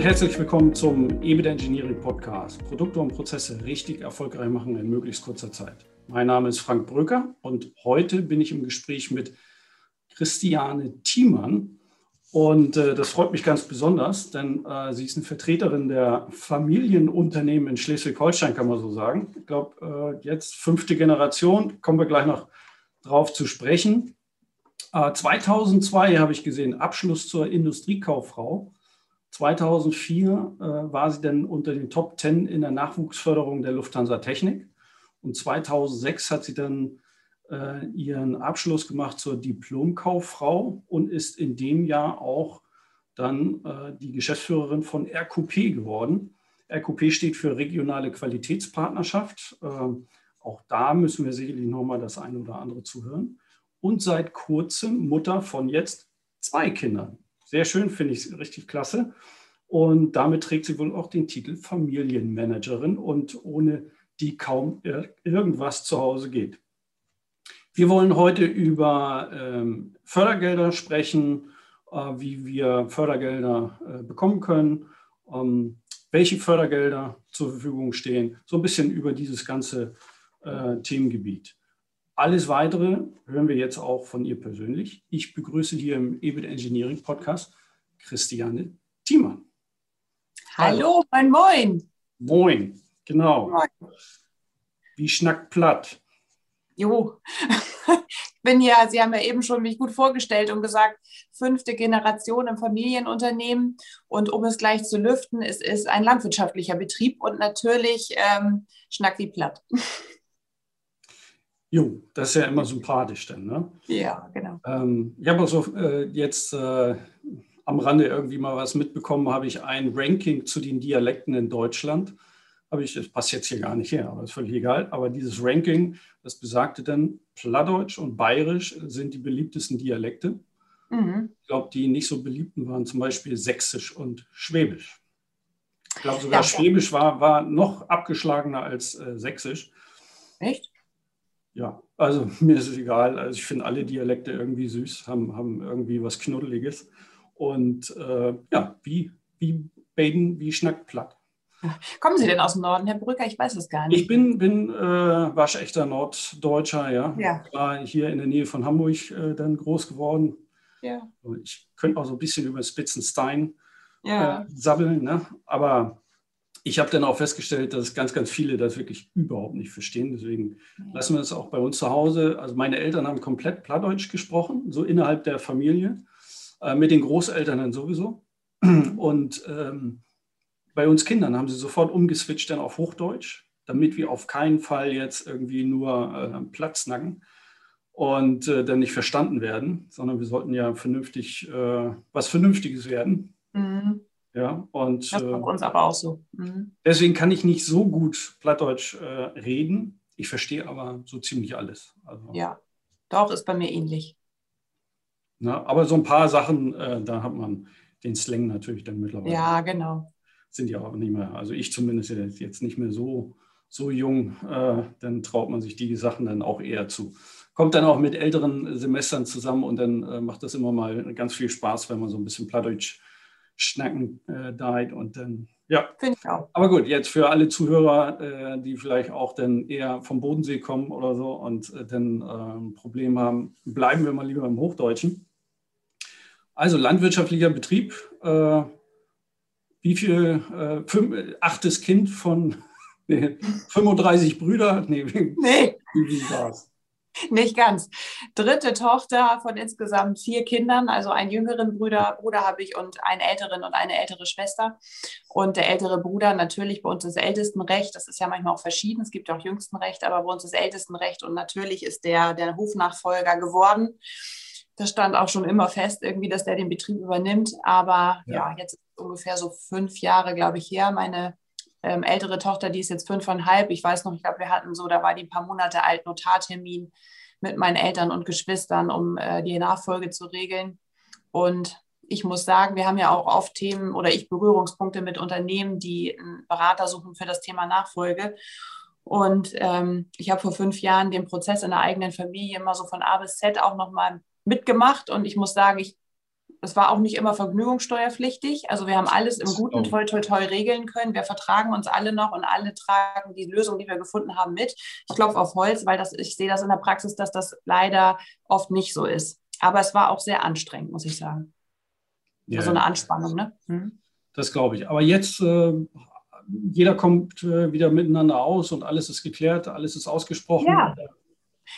herzlich willkommen zum EBIT Engineering Podcast. Produkte und Prozesse richtig erfolgreich machen in möglichst kurzer Zeit. Mein Name ist Frank Brücker und heute bin ich im Gespräch mit Christiane Thiemann. Und äh, das freut mich ganz besonders, denn äh, sie ist eine Vertreterin der Familienunternehmen in Schleswig-Holstein, kann man so sagen. Ich glaube, äh, jetzt fünfte Generation, kommen wir gleich noch drauf zu sprechen. 2002 äh, habe ich gesehen, Abschluss zur Industriekauffrau. 2004 äh, war sie dann unter den Top 10 in der Nachwuchsförderung der Lufthansa Technik. Und 2006 hat sie dann äh, ihren Abschluss gemacht zur Diplomkauffrau und ist in dem Jahr auch dann äh, die Geschäftsführerin von RQP geworden. RQP steht für regionale Qualitätspartnerschaft. Ähm, auch da müssen wir sicherlich nochmal das eine oder andere zuhören. Und seit kurzem Mutter von jetzt zwei Kindern. Sehr schön, finde ich richtig klasse. Und damit trägt sie wohl auch den Titel Familienmanagerin und ohne die kaum irgendwas zu Hause geht. Wir wollen heute über ähm, Fördergelder sprechen, äh, wie wir Fördergelder äh, bekommen können, ähm, welche Fördergelder zur Verfügung stehen, so ein bisschen über dieses ganze äh, Themengebiet. Alles Weitere hören wir jetzt auch von ihr persönlich. Ich begrüße hier im EBIT Engineering Podcast Christiane Thiemann. Hallo, moin, moin. Moin, genau. Moin. Wie schnackt platt? Jo, ich bin ja, Sie haben ja eben schon mich gut vorgestellt und gesagt, fünfte Generation im Familienunternehmen. Und um es gleich zu lüften, es ist ein landwirtschaftlicher Betrieb und natürlich ähm, schnackt wie platt. Jo, das ist ja immer sympathisch dann, ne? Ja, genau. Ähm, ich habe also äh, jetzt äh, am Rande irgendwie mal was mitbekommen, habe ich ein Ranking zu den Dialekten in Deutschland. Habe ich, das passt jetzt hier gar nicht her, aber ist völlig egal. Aber dieses Ranking, das besagte dann, Plattdeutsch und Bayerisch sind die beliebtesten Dialekte. Mhm. Ich glaube, die nicht so beliebten waren zum Beispiel Sächsisch und Schwäbisch. Ich glaube sogar ja, Schwäbisch war, war noch abgeschlagener als äh, Sächsisch. Echt? Ja, also mir ist es egal. Also ich finde alle Dialekte irgendwie süß, haben, haben irgendwie was Knuddeliges. Und äh, ja, wie, wie Baden, wie schnackt platt. Kommen Sie denn aus dem Norden, Herr Brücker? Ich weiß es gar nicht. Ich bin, bin äh, waschechter Norddeutscher, ja. ja. War hier in der Nähe von Hamburg äh, dann groß geworden. Ja. Ich könnte auch so ein bisschen über Spitzenstein ja. äh, sabbeln, ne? aber ich habe dann auch festgestellt, dass ganz, ganz viele das wirklich überhaupt nicht verstehen. Deswegen lassen wir es auch bei uns zu Hause. Also meine Eltern haben komplett Plattdeutsch gesprochen, so innerhalb der Familie, äh, mit den Großeltern dann sowieso. Und ähm, bei uns Kindern haben sie sofort umgeswitcht dann auf Hochdeutsch, damit wir auf keinen Fall jetzt irgendwie nur äh, Platz nacken und äh, dann nicht verstanden werden, sondern wir sollten ja vernünftig äh, was Vernünftiges werden. Mhm. Ja, und, das ist bei äh, uns aber auch so. Mhm. Deswegen kann ich nicht so gut Plattdeutsch äh, reden. Ich verstehe aber so ziemlich alles. Also, ja, doch, ist bei mir ähnlich. Na, aber so ein paar Sachen, äh, da hat man den Slang natürlich dann mittlerweile. Ja, genau. Sind ja auch nicht mehr, also ich zumindest jetzt nicht mehr so, so jung, äh, dann traut man sich die Sachen dann auch eher zu. Kommt dann auch mit älteren Semestern zusammen und dann äh, macht das immer mal ganz viel Spaß, wenn man so ein bisschen Plattdeutsch Schnacken äh, died und dann, ja. Finde ich auch. Aber gut, jetzt für alle Zuhörer, äh, die vielleicht auch dann eher vom Bodensee kommen oder so und äh, dann ein ähm, Problem haben, bleiben wir mal lieber im Hochdeutschen. Also landwirtschaftlicher Betrieb. Äh, wie viel? Äh, fünf, achtes Kind von nee, 35 Brüder? Nee, nee. wie war es? Nicht ganz. Dritte Tochter von insgesamt vier Kindern, also einen jüngeren Bruder, Bruder habe ich und einen älteren und eine ältere Schwester. Und der ältere Bruder natürlich bei uns das Ältestenrecht. Das ist ja manchmal auch verschieden. Es gibt auch Jüngstenrecht, aber bei uns das Ältestenrecht. Und natürlich ist der der Hofnachfolger geworden. Das stand auch schon immer fest, irgendwie, dass der den Betrieb übernimmt. Aber ja, ja jetzt ist ungefähr so fünf Jahre, glaube ich, her. Meine ähm, ältere Tochter, die ist jetzt fünfeinhalb. Ich weiß noch, ich glaube, wir hatten so, da war die ein paar Monate alt, Notartermin mit meinen Eltern und Geschwistern, um äh, die Nachfolge zu regeln. Und ich muss sagen, wir haben ja auch oft Themen oder ich Berührungspunkte mit Unternehmen, die einen Berater suchen für das Thema Nachfolge. Und ähm, ich habe vor fünf Jahren den Prozess in der eigenen Familie immer so von A bis Z auch nochmal mitgemacht. Und ich muss sagen, ich es war auch nicht immer vergnügungssteuerpflichtig. Also wir haben alles im Guten toll, toll, toll regeln können. Wir vertragen uns alle noch und alle tragen die Lösung, die wir gefunden haben, mit. Ich klopfe auf Holz, weil das, ich sehe das in der Praxis, dass das leider oft nicht so ist. Aber es war auch sehr anstrengend, muss ich sagen. Ja, so eine Anspannung, ne? Mhm. Das glaube ich. Aber jetzt, äh, jeder kommt äh, wieder miteinander aus und alles ist geklärt, alles ist ausgesprochen. Ja.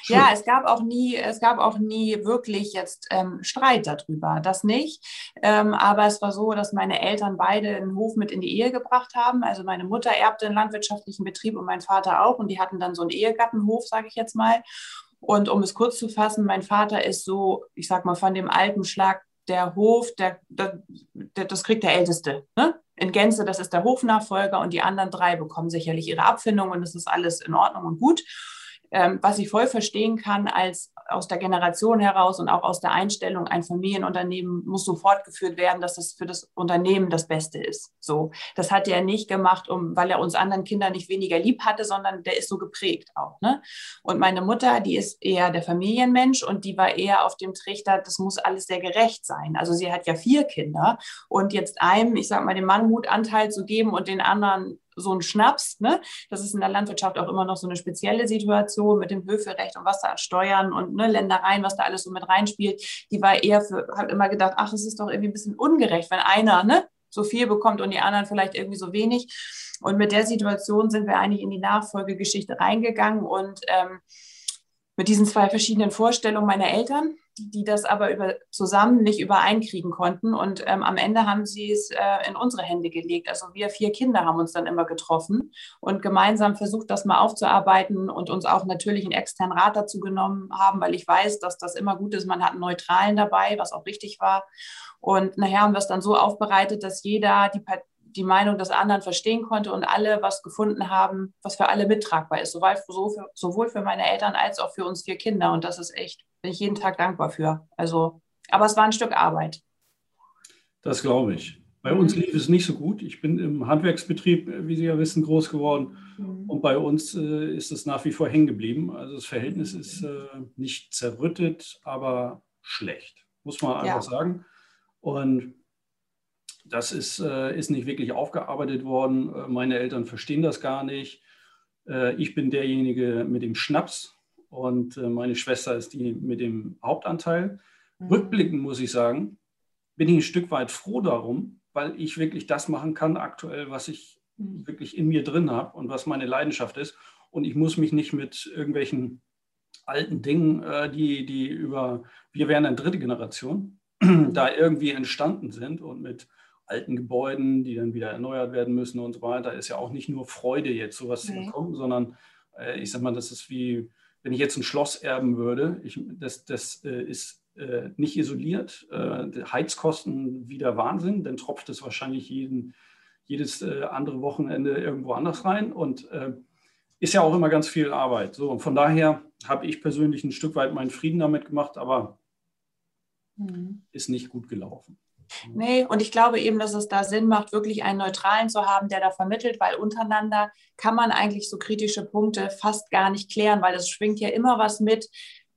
Schön. Ja, es gab auch nie, es gab auch nie wirklich jetzt ähm, Streit darüber, das nicht. Ähm, aber es war so, dass meine Eltern beide einen Hof mit in die Ehe gebracht haben. Also meine Mutter erbte einen landwirtschaftlichen Betrieb und mein Vater auch. Und die hatten dann so einen Ehegattenhof, sage ich jetzt mal. Und um es kurz zu fassen, mein Vater ist so, ich sag mal, von dem alten Schlag der Hof, der, der, der das kriegt der Älteste. Ne? In Gänze, das ist der Hofnachfolger und die anderen drei bekommen sicherlich ihre Abfindung und es ist alles in Ordnung und gut ähm, was ich voll verstehen kann als aus der Generation heraus und auch aus der Einstellung, ein Familienunternehmen muss so fortgeführt werden, dass es für das Unternehmen das Beste ist. So, das hat er nicht gemacht, um, weil er uns anderen Kinder nicht weniger lieb hatte, sondern der ist so geprägt auch. Ne? Und meine Mutter, die ist eher der Familienmensch und die war eher auf dem Trichter, das muss alles sehr gerecht sein. Also sie hat ja vier Kinder und jetzt einem, ich sag mal, den Mannmutanteil zu geben und den anderen so ein Schnaps. Ne? Das ist in der Landwirtschaft auch immer noch so eine spezielle Situation mit dem Höferecht und was da Steuern und ne, Ländereien, was da alles so mit reinspielt. Die war eher für, hat immer gedacht, ach, es ist doch irgendwie ein bisschen ungerecht, wenn einer ne, so viel bekommt und die anderen vielleicht irgendwie so wenig. Und mit der Situation sind wir eigentlich in die Nachfolgegeschichte reingegangen und ähm, mit diesen zwei verschiedenen Vorstellungen meiner Eltern die das aber über, zusammen nicht übereinkriegen konnten. Und ähm, am Ende haben sie es äh, in unsere Hände gelegt. Also wir vier Kinder haben uns dann immer getroffen und gemeinsam versucht, das mal aufzuarbeiten und uns auch natürlich einen externen Rat dazu genommen haben, weil ich weiß, dass das immer gut ist. Man hat einen Neutralen dabei, was auch richtig war. Und nachher haben wir es dann so aufbereitet, dass jeder die, die Meinung des anderen verstehen konnte und alle was gefunden haben, was für alle mittragbar ist, sowohl für meine Eltern als auch für uns vier Kinder. Und das ist echt bin ich jeden Tag dankbar für. Also, aber es war ein Stück Arbeit. Das glaube ich. Bei uns mhm. lief es nicht so gut. Ich bin im Handwerksbetrieb, wie Sie ja wissen, groß geworden. Mhm. Und bei uns äh, ist es nach wie vor hängen geblieben. Also das Verhältnis ist äh, nicht zerrüttet, aber schlecht, muss man einfach ja. sagen. Und das ist, äh, ist nicht wirklich aufgearbeitet worden. Äh, meine Eltern verstehen das gar nicht. Äh, ich bin derjenige mit dem Schnaps und meine Schwester ist die mit dem Hauptanteil. Mhm. Rückblickend muss ich sagen, bin ich ein Stück weit froh darum, weil ich wirklich das machen kann aktuell, was ich mhm. wirklich in mir drin habe und was meine Leidenschaft ist. Und ich muss mich nicht mit irgendwelchen alten Dingen, die, die über, wir wären eine dritte Generation, da irgendwie entstanden sind und mit alten Gebäuden, die dann wieder erneuert werden müssen und so weiter, ist ja auch nicht nur Freude, jetzt sowas nee. zu bekommen, sondern äh, ich sag mal, das ist wie, wenn ich jetzt ein Schloss erben würde, ich, das, das äh, ist äh, nicht isoliert, äh, Heizkosten wieder Wahnsinn, dann tropft es wahrscheinlich jeden, jedes äh, andere Wochenende irgendwo anders rein und äh, ist ja auch immer ganz viel Arbeit. So, und von daher habe ich persönlich ein Stück weit meinen Frieden damit gemacht, aber mhm. ist nicht gut gelaufen. Nee, und ich glaube eben, dass es da Sinn macht, wirklich einen Neutralen zu haben, der da vermittelt, weil untereinander kann man eigentlich so kritische Punkte fast gar nicht klären, weil es schwingt ja immer was mit,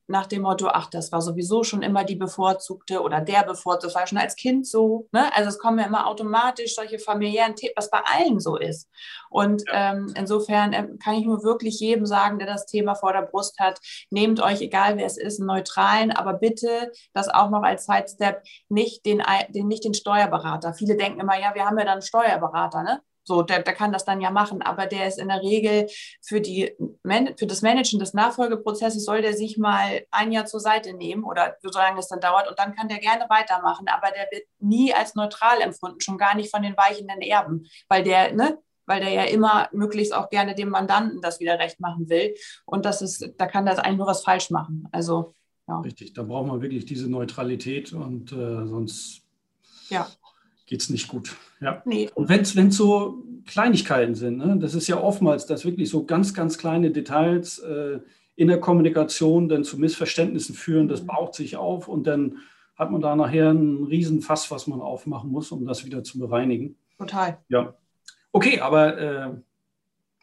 nach dem Motto, ach, das war sowieso schon immer die bevorzugte oder der bevorzugte, das war schon als Kind so. Ne? Also es kommen ja immer automatisch solche familiären Themen, was bei allen so ist. Und ja. ähm, insofern ähm, kann ich nur wirklich jedem sagen, der das Thema vor der Brust hat, nehmt euch, egal wer es ist, einen neutralen, aber bitte das auch noch als Sidestep, nicht den, den, nicht den Steuerberater. Viele denken immer, ja, wir haben ja dann einen Steuerberater, ne? So, der, der kann das dann ja machen, aber der ist in der Regel für, die, für das Managen des Nachfolgeprozesses, soll der sich mal ein Jahr zur Seite nehmen oder so lange es dann dauert und dann kann der gerne weitermachen, aber der wird nie als neutral empfunden, schon gar nicht von den weichenden Erben, weil der, ne, weil der ja immer möglichst auch gerne dem Mandanten das wieder recht machen will und das ist, da kann das eigentlich nur was falsch machen. Also, ja. Richtig, da braucht man wirklich diese Neutralität und äh, sonst ja geht es nicht gut. Ja. Nee. Und wenn es so Kleinigkeiten sind, ne, das ist ja oftmals, dass wirklich so ganz, ganz kleine Details äh, in der Kommunikation dann zu Missverständnissen führen, das mhm. baut sich auf und dann hat man da nachher einen Riesenfass, was man aufmachen muss, um das wieder zu bereinigen. Total. Ja. Okay, aber äh,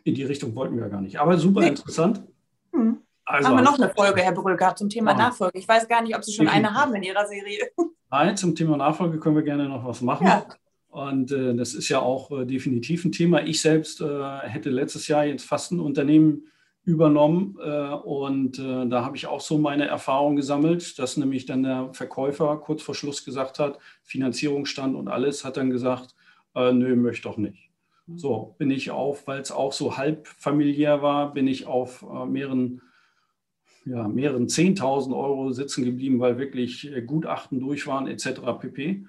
in die Richtung wollten wir ja gar nicht. Aber super nee. interessant. Hm. Also, haben wir noch eine Folge, Herr Brücker, zum Thema Nachfolge. Ich weiß gar nicht, ob Sie schon eine haben in Ihrer Serie. Nein, zum Thema Nachfolge können wir gerne noch was machen. Ja. Und äh, das ist ja auch äh, definitiv ein Thema. Ich selbst äh, hätte letztes Jahr jetzt fast ein Unternehmen übernommen äh, und äh, da habe ich auch so meine Erfahrung gesammelt, dass nämlich dann der Verkäufer kurz vor Schluss gesagt hat, Finanzierungsstand und alles, hat dann gesagt, äh, nö, möchte doch nicht. Mhm. So bin ich auf, weil es auch so halb familiär war, bin ich auf mehreren ja, mehreren 10.000 Euro sitzen geblieben, weil wirklich Gutachten durch waren etc. pp.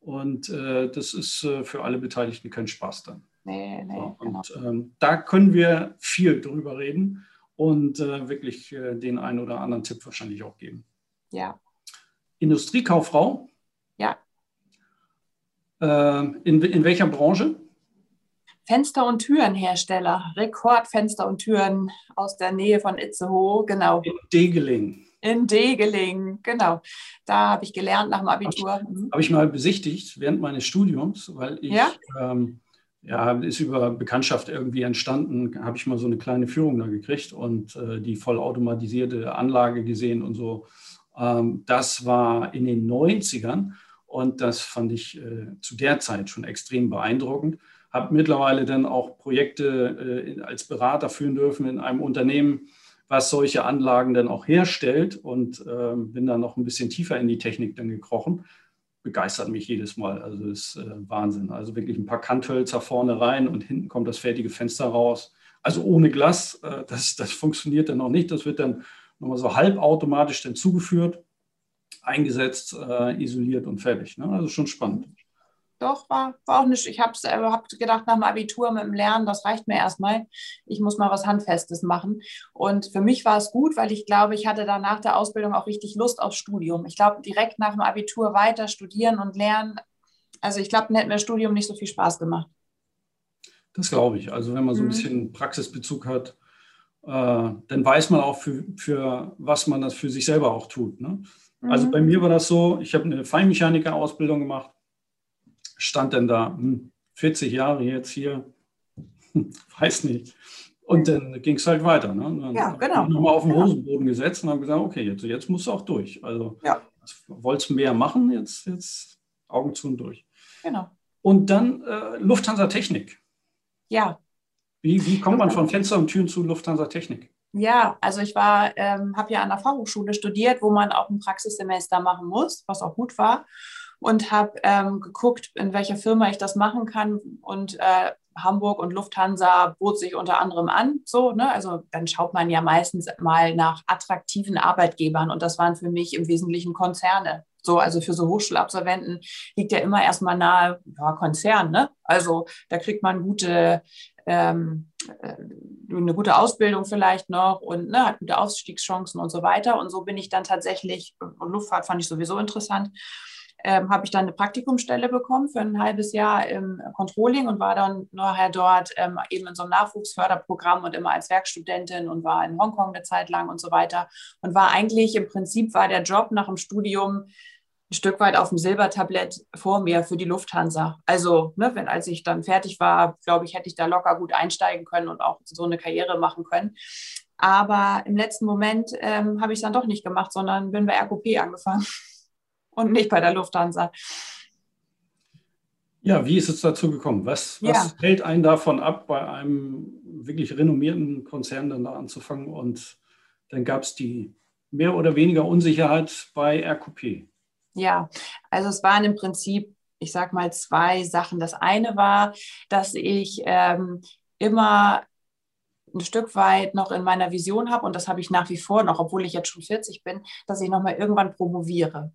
Und äh, das ist äh, für alle Beteiligten kein Spaß dann. Nee, nee, so, genau. Und ähm, da können wir viel drüber reden und äh, wirklich äh, den einen oder anderen Tipp wahrscheinlich auch geben. Ja. Industriekauffrau? Ja. Äh, in, in welcher Branche? Fenster- und Türenhersteller, Rekordfenster und Türen aus der Nähe von Itzehoe, genau. In Degeling. In Degeling, genau. Da habe ich gelernt nach dem Abitur. Habe ich, hab ich, mal besichtigt während meines Studiums, weil ich, ja, ähm, ja ist über Bekanntschaft irgendwie entstanden, habe ich mal so eine kleine Führung da gekriegt und äh, die vollautomatisierte Anlage gesehen und so. Ähm, das war in den 90ern und das fand ich äh, zu der Zeit schon extrem beeindruckend habe mittlerweile dann auch Projekte äh, als Berater führen dürfen in einem Unternehmen, was solche Anlagen dann auch herstellt und äh, bin dann noch ein bisschen tiefer in die Technik dann gekrochen. Begeistert mich jedes Mal. Also das ist äh, Wahnsinn. Also wirklich ein paar Kanthölzer vorne rein und hinten kommt das fertige Fenster raus. Also ohne Glas, äh, das, das funktioniert dann noch nicht. Das wird dann nochmal so halbautomatisch dann zugeführt, eingesetzt, äh, isoliert und fertig. Ne? Also schon spannend doch, war, war auch nicht. Ich habe äh, hab gedacht, nach dem Abitur mit dem Lernen, das reicht mir erstmal. Ich muss mal was Handfestes machen. Und für mich war es gut, weil ich glaube, ich hatte dann nach der Ausbildung auch richtig Lust aufs Studium. Ich glaube, direkt nach dem Abitur weiter studieren und lernen. Also ich glaube, dann hätte mir das Studium nicht so viel Spaß gemacht. Das glaube ich. Also wenn man so ein mhm. bisschen Praxisbezug hat, äh, dann weiß man auch, für, für was man das für sich selber auch tut. Ne? Also mhm. bei mir war das so, ich habe eine Feinmechaniker-Ausbildung gemacht stand denn da, hm, 40 Jahre jetzt hier, weiß nicht. Und dann ging es halt weiter. Ne? Dann ja, genau. Nochmal auf den Hosenboden gesetzt und haben gesagt, okay, jetzt, jetzt musst du auch durch. Also ja. wolltest du mehr machen, jetzt, jetzt Augen zu und durch. Genau. Und dann äh, Lufthansa Technik. Ja. Wie, wie kommt man von Fenster und Türen zu Lufthansa Technik? Ja, also ich war, ähm, habe ja an der Fachhochschule studiert, wo man auch ein Praxissemester machen muss, was auch gut war und habe ähm, geguckt, in welcher Firma ich das machen kann. Und äh, Hamburg und Lufthansa bot sich unter anderem an. So, ne? Also dann schaut man ja meistens mal nach attraktiven Arbeitgebern und das waren für mich im Wesentlichen Konzerne. So, also für so Hochschulabsolventen liegt ja immer erstmal nahe, ja, Konzern, ne? Also da kriegt man gute, ähm, äh, eine gute Ausbildung vielleicht noch und ne, hat gute Aufstiegschancen und so weiter. Und so bin ich dann tatsächlich, und Luftfahrt fand ich sowieso interessant, ähm, habe ich dann eine Praktikumsstelle bekommen für ein halbes Jahr im Controlling und war dann nachher dort ähm, eben in so einem Nachwuchsförderprogramm und immer als Werkstudentin und war in Hongkong eine Zeit lang und so weiter und war eigentlich im Prinzip war der Job nach dem Studium ein Stück weit auf dem Silbertablett vor mir für die Lufthansa. Also, ne, wenn als ich dann fertig war, glaube ich, hätte ich da locker gut einsteigen können und auch so eine Karriere machen können. Aber im letzten Moment ähm, habe ich es dann doch nicht gemacht, sondern bin bei RKP angefangen und nicht bei der Lufthansa. Ja, wie ist es dazu gekommen? Was, was ja. hält einen davon ab, bei einem wirklich renommierten Konzern dann da anzufangen? Und dann gab es die mehr oder weniger Unsicherheit bei RQP. Ja, also es waren im Prinzip, ich sage mal, zwei Sachen. Das eine war, dass ich ähm, immer ein Stück weit noch in meiner Vision habe, und das habe ich nach wie vor noch, obwohl ich jetzt schon 40 bin, dass ich nochmal irgendwann promoviere.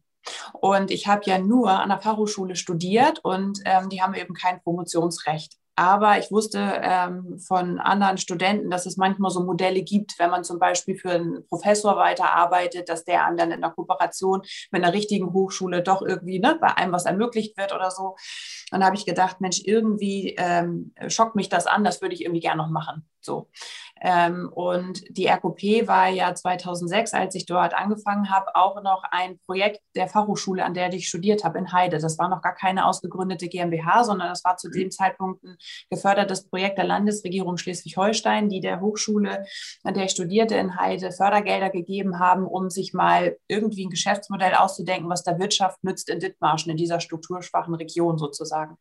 Und ich habe ja nur an der Fachhochschule studiert und ähm, die haben eben kein Promotionsrecht. Aber ich wusste ähm, von anderen Studenten, dass es manchmal so Modelle gibt, wenn man zum Beispiel für einen Professor weiterarbeitet, dass der dann in der Kooperation mit einer richtigen Hochschule doch irgendwie ne, bei einem was ermöglicht wird oder so. Und da habe ich gedacht, Mensch, irgendwie ähm, schockt mich das an, das würde ich irgendwie gerne noch machen. So. Ähm, und die RKP war ja 2006, als ich dort angefangen habe, auch noch ein Projekt der Fachhochschule, an der ich studiert habe, in Heide. Das war noch gar keine ausgegründete GmbH, sondern das war zu dem Zeitpunkt ein gefördertes Projekt der Landesregierung Schleswig-Holstein, die der Hochschule, an der ich studierte, in Heide Fördergelder gegeben haben, um sich mal irgendwie ein Geschäftsmodell auszudenken, was der Wirtschaft nützt in Dithmarschen, in dieser strukturschwachen Region sozusagen.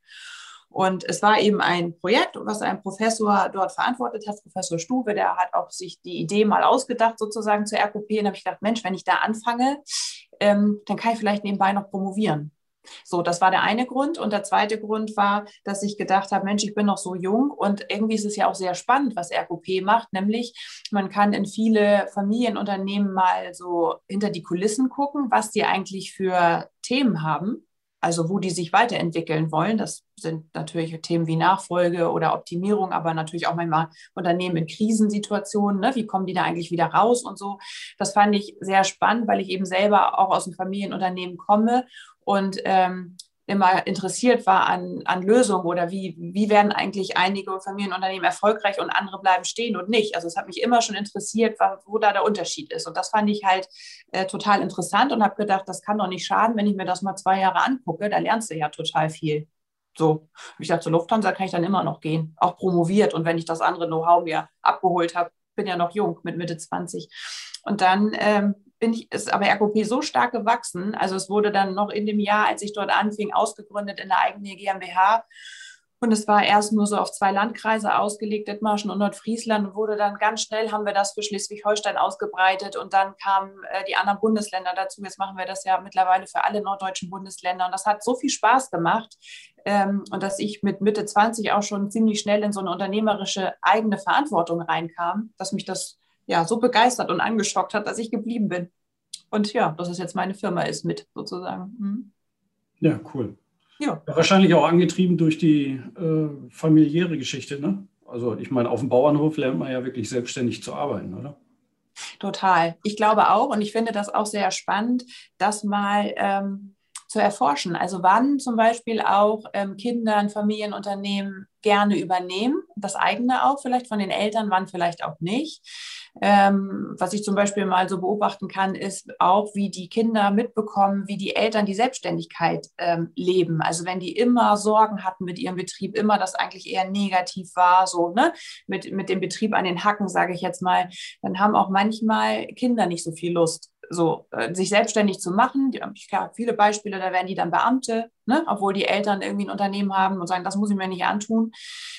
Und es war eben ein Projekt, was ein Professor dort verantwortet hat, Professor Stuwe, der hat auch sich die Idee mal ausgedacht, sozusagen zur RKP. Und da habe ich gedacht, Mensch, wenn ich da anfange, ähm, dann kann ich vielleicht nebenbei noch promovieren. So, das war der eine Grund. Und der zweite Grund war, dass ich gedacht habe, Mensch, ich bin noch so jung und irgendwie ist es ja auch sehr spannend, was RKP macht. Nämlich, man kann in viele Familienunternehmen mal so hinter die Kulissen gucken, was die eigentlich für Themen haben also wo die sich weiterentwickeln wollen. Das sind natürlich Themen wie Nachfolge oder Optimierung, aber natürlich auch manchmal Unternehmen in Krisensituationen. Ne? Wie kommen die da eigentlich wieder raus und so? Das fand ich sehr spannend, weil ich eben selber auch aus dem Familienunternehmen komme und ähm, immer interessiert war an, an Lösungen oder wie, wie werden eigentlich einige Familienunternehmen erfolgreich und andere bleiben stehen und nicht. Also es hat mich immer schon interessiert, wo da der Unterschied ist. Und das fand ich halt äh, total interessant und habe gedacht, das kann doch nicht schaden, wenn ich mir das mal zwei Jahre angucke. Da lernst du ja total viel. So, ich dachte, zur Lufthansa kann ich dann immer noch gehen, auch promoviert. Und wenn ich das andere Know-how mir abgeholt habe, bin ja noch jung mit Mitte 20. Und dann ähm, bin ich, ist aber RKP so stark gewachsen. Also es wurde dann noch in dem Jahr, als ich dort anfing, ausgegründet in der eigenen GmbH. Und es war erst nur so auf zwei Landkreise ausgelegt, Dithmarschen und Nordfriesland, wurde dann ganz schnell, haben wir das für Schleswig-Holstein ausgebreitet und dann kamen äh, die anderen Bundesländer dazu. Jetzt machen wir das ja mittlerweile für alle norddeutschen Bundesländer und das hat so viel Spaß gemacht ähm, und dass ich mit Mitte 20 auch schon ziemlich schnell in so eine unternehmerische eigene Verantwortung reinkam, dass mich das ja so begeistert und angeschockt hat, dass ich geblieben bin. Und ja, dass es jetzt meine Firma ist mit sozusagen. Mhm. Ja, cool. Ja. ja. Wahrscheinlich auch angetrieben durch die äh, familiäre Geschichte, ne? Also ich meine, auf dem Bauernhof lernt man ja wirklich selbstständig zu arbeiten, oder? Total. Ich glaube auch und ich finde das auch sehr spannend, das mal ähm, zu erforschen. Also wann zum Beispiel auch ähm, Kinder ein Familienunternehmen gerne übernehmen, das eigene auch vielleicht von den Eltern, wann vielleicht auch nicht. Ähm, was ich zum Beispiel mal so beobachten kann, ist auch, wie die Kinder mitbekommen, wie die Eltern die Selbstständigkeit ähm, leben. Also wenn die immer Sorgen hatten mit ihrem Betrieb, immer das eigentlich eher negativ war, so ne, mit, mit dem Betrieb an den Hacken, sage ich jetzt mal, dann haben auch manchmal Kinder nicht so viel Lust so äh, sich selbstständig zu machen. Ich habe viele Beispiele, da werden die dann Beamte, ne? obwohl die Eltern irgendwie ein Unternehmen haben und sagen, das muss ich mir nicht antun.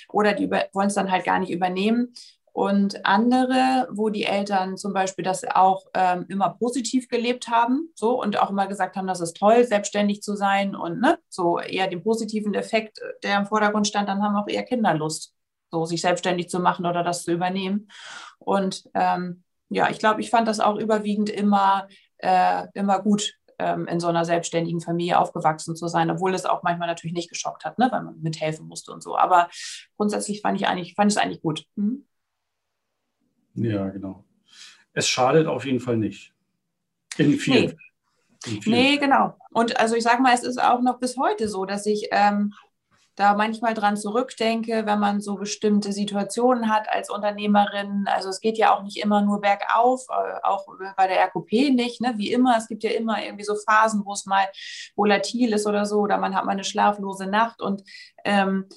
Oder die wollen es dann halt gar nicht übernehmen. Und andere, wo die Eltern zum Beispiel das auch ähm, immer positiv gelebt haben, so und auch immer gesagt haben, das ist toll, selbstständig zu sein und ne, so eher den positiven Effekt, äh, der im Vordergrund stand, dann haben auch eher Kinder Lust, so sich selbstständig zu machen oder das zu übernehmen. Und ähm, ja, ich glaube, ich fand das auch überwiegend immer, äh, immer gut, ähm, in so einer selbstständigen Familie aufgewachsen zu sein, obwohl es auch manchmal natürlich nicht geschockt hat, ne, weil man mithelfen musste und so. Aber grundsätzlich fand ich eigentlich, es eigentlich gut. Hm? Ja, genau. Es schadet auf jeden Fall nicht. In vielen. Nee. nee, genau. Und also ich sage mal, es ist auch noch bis heute so, dass ich ähm, da manchmal dran zurückdenke, wenn man so bestimmte Situationen hat als Unternehmerin. Also es geht ja auch nicht immer nur bergauf, äh, auch bei der RKP nicht, ne? wie immer. Es gibt ja immer irgendwie so Phasen, wo es mal volatil ist oder so, oder man hat mal eine schlaflose Nacht und ähm,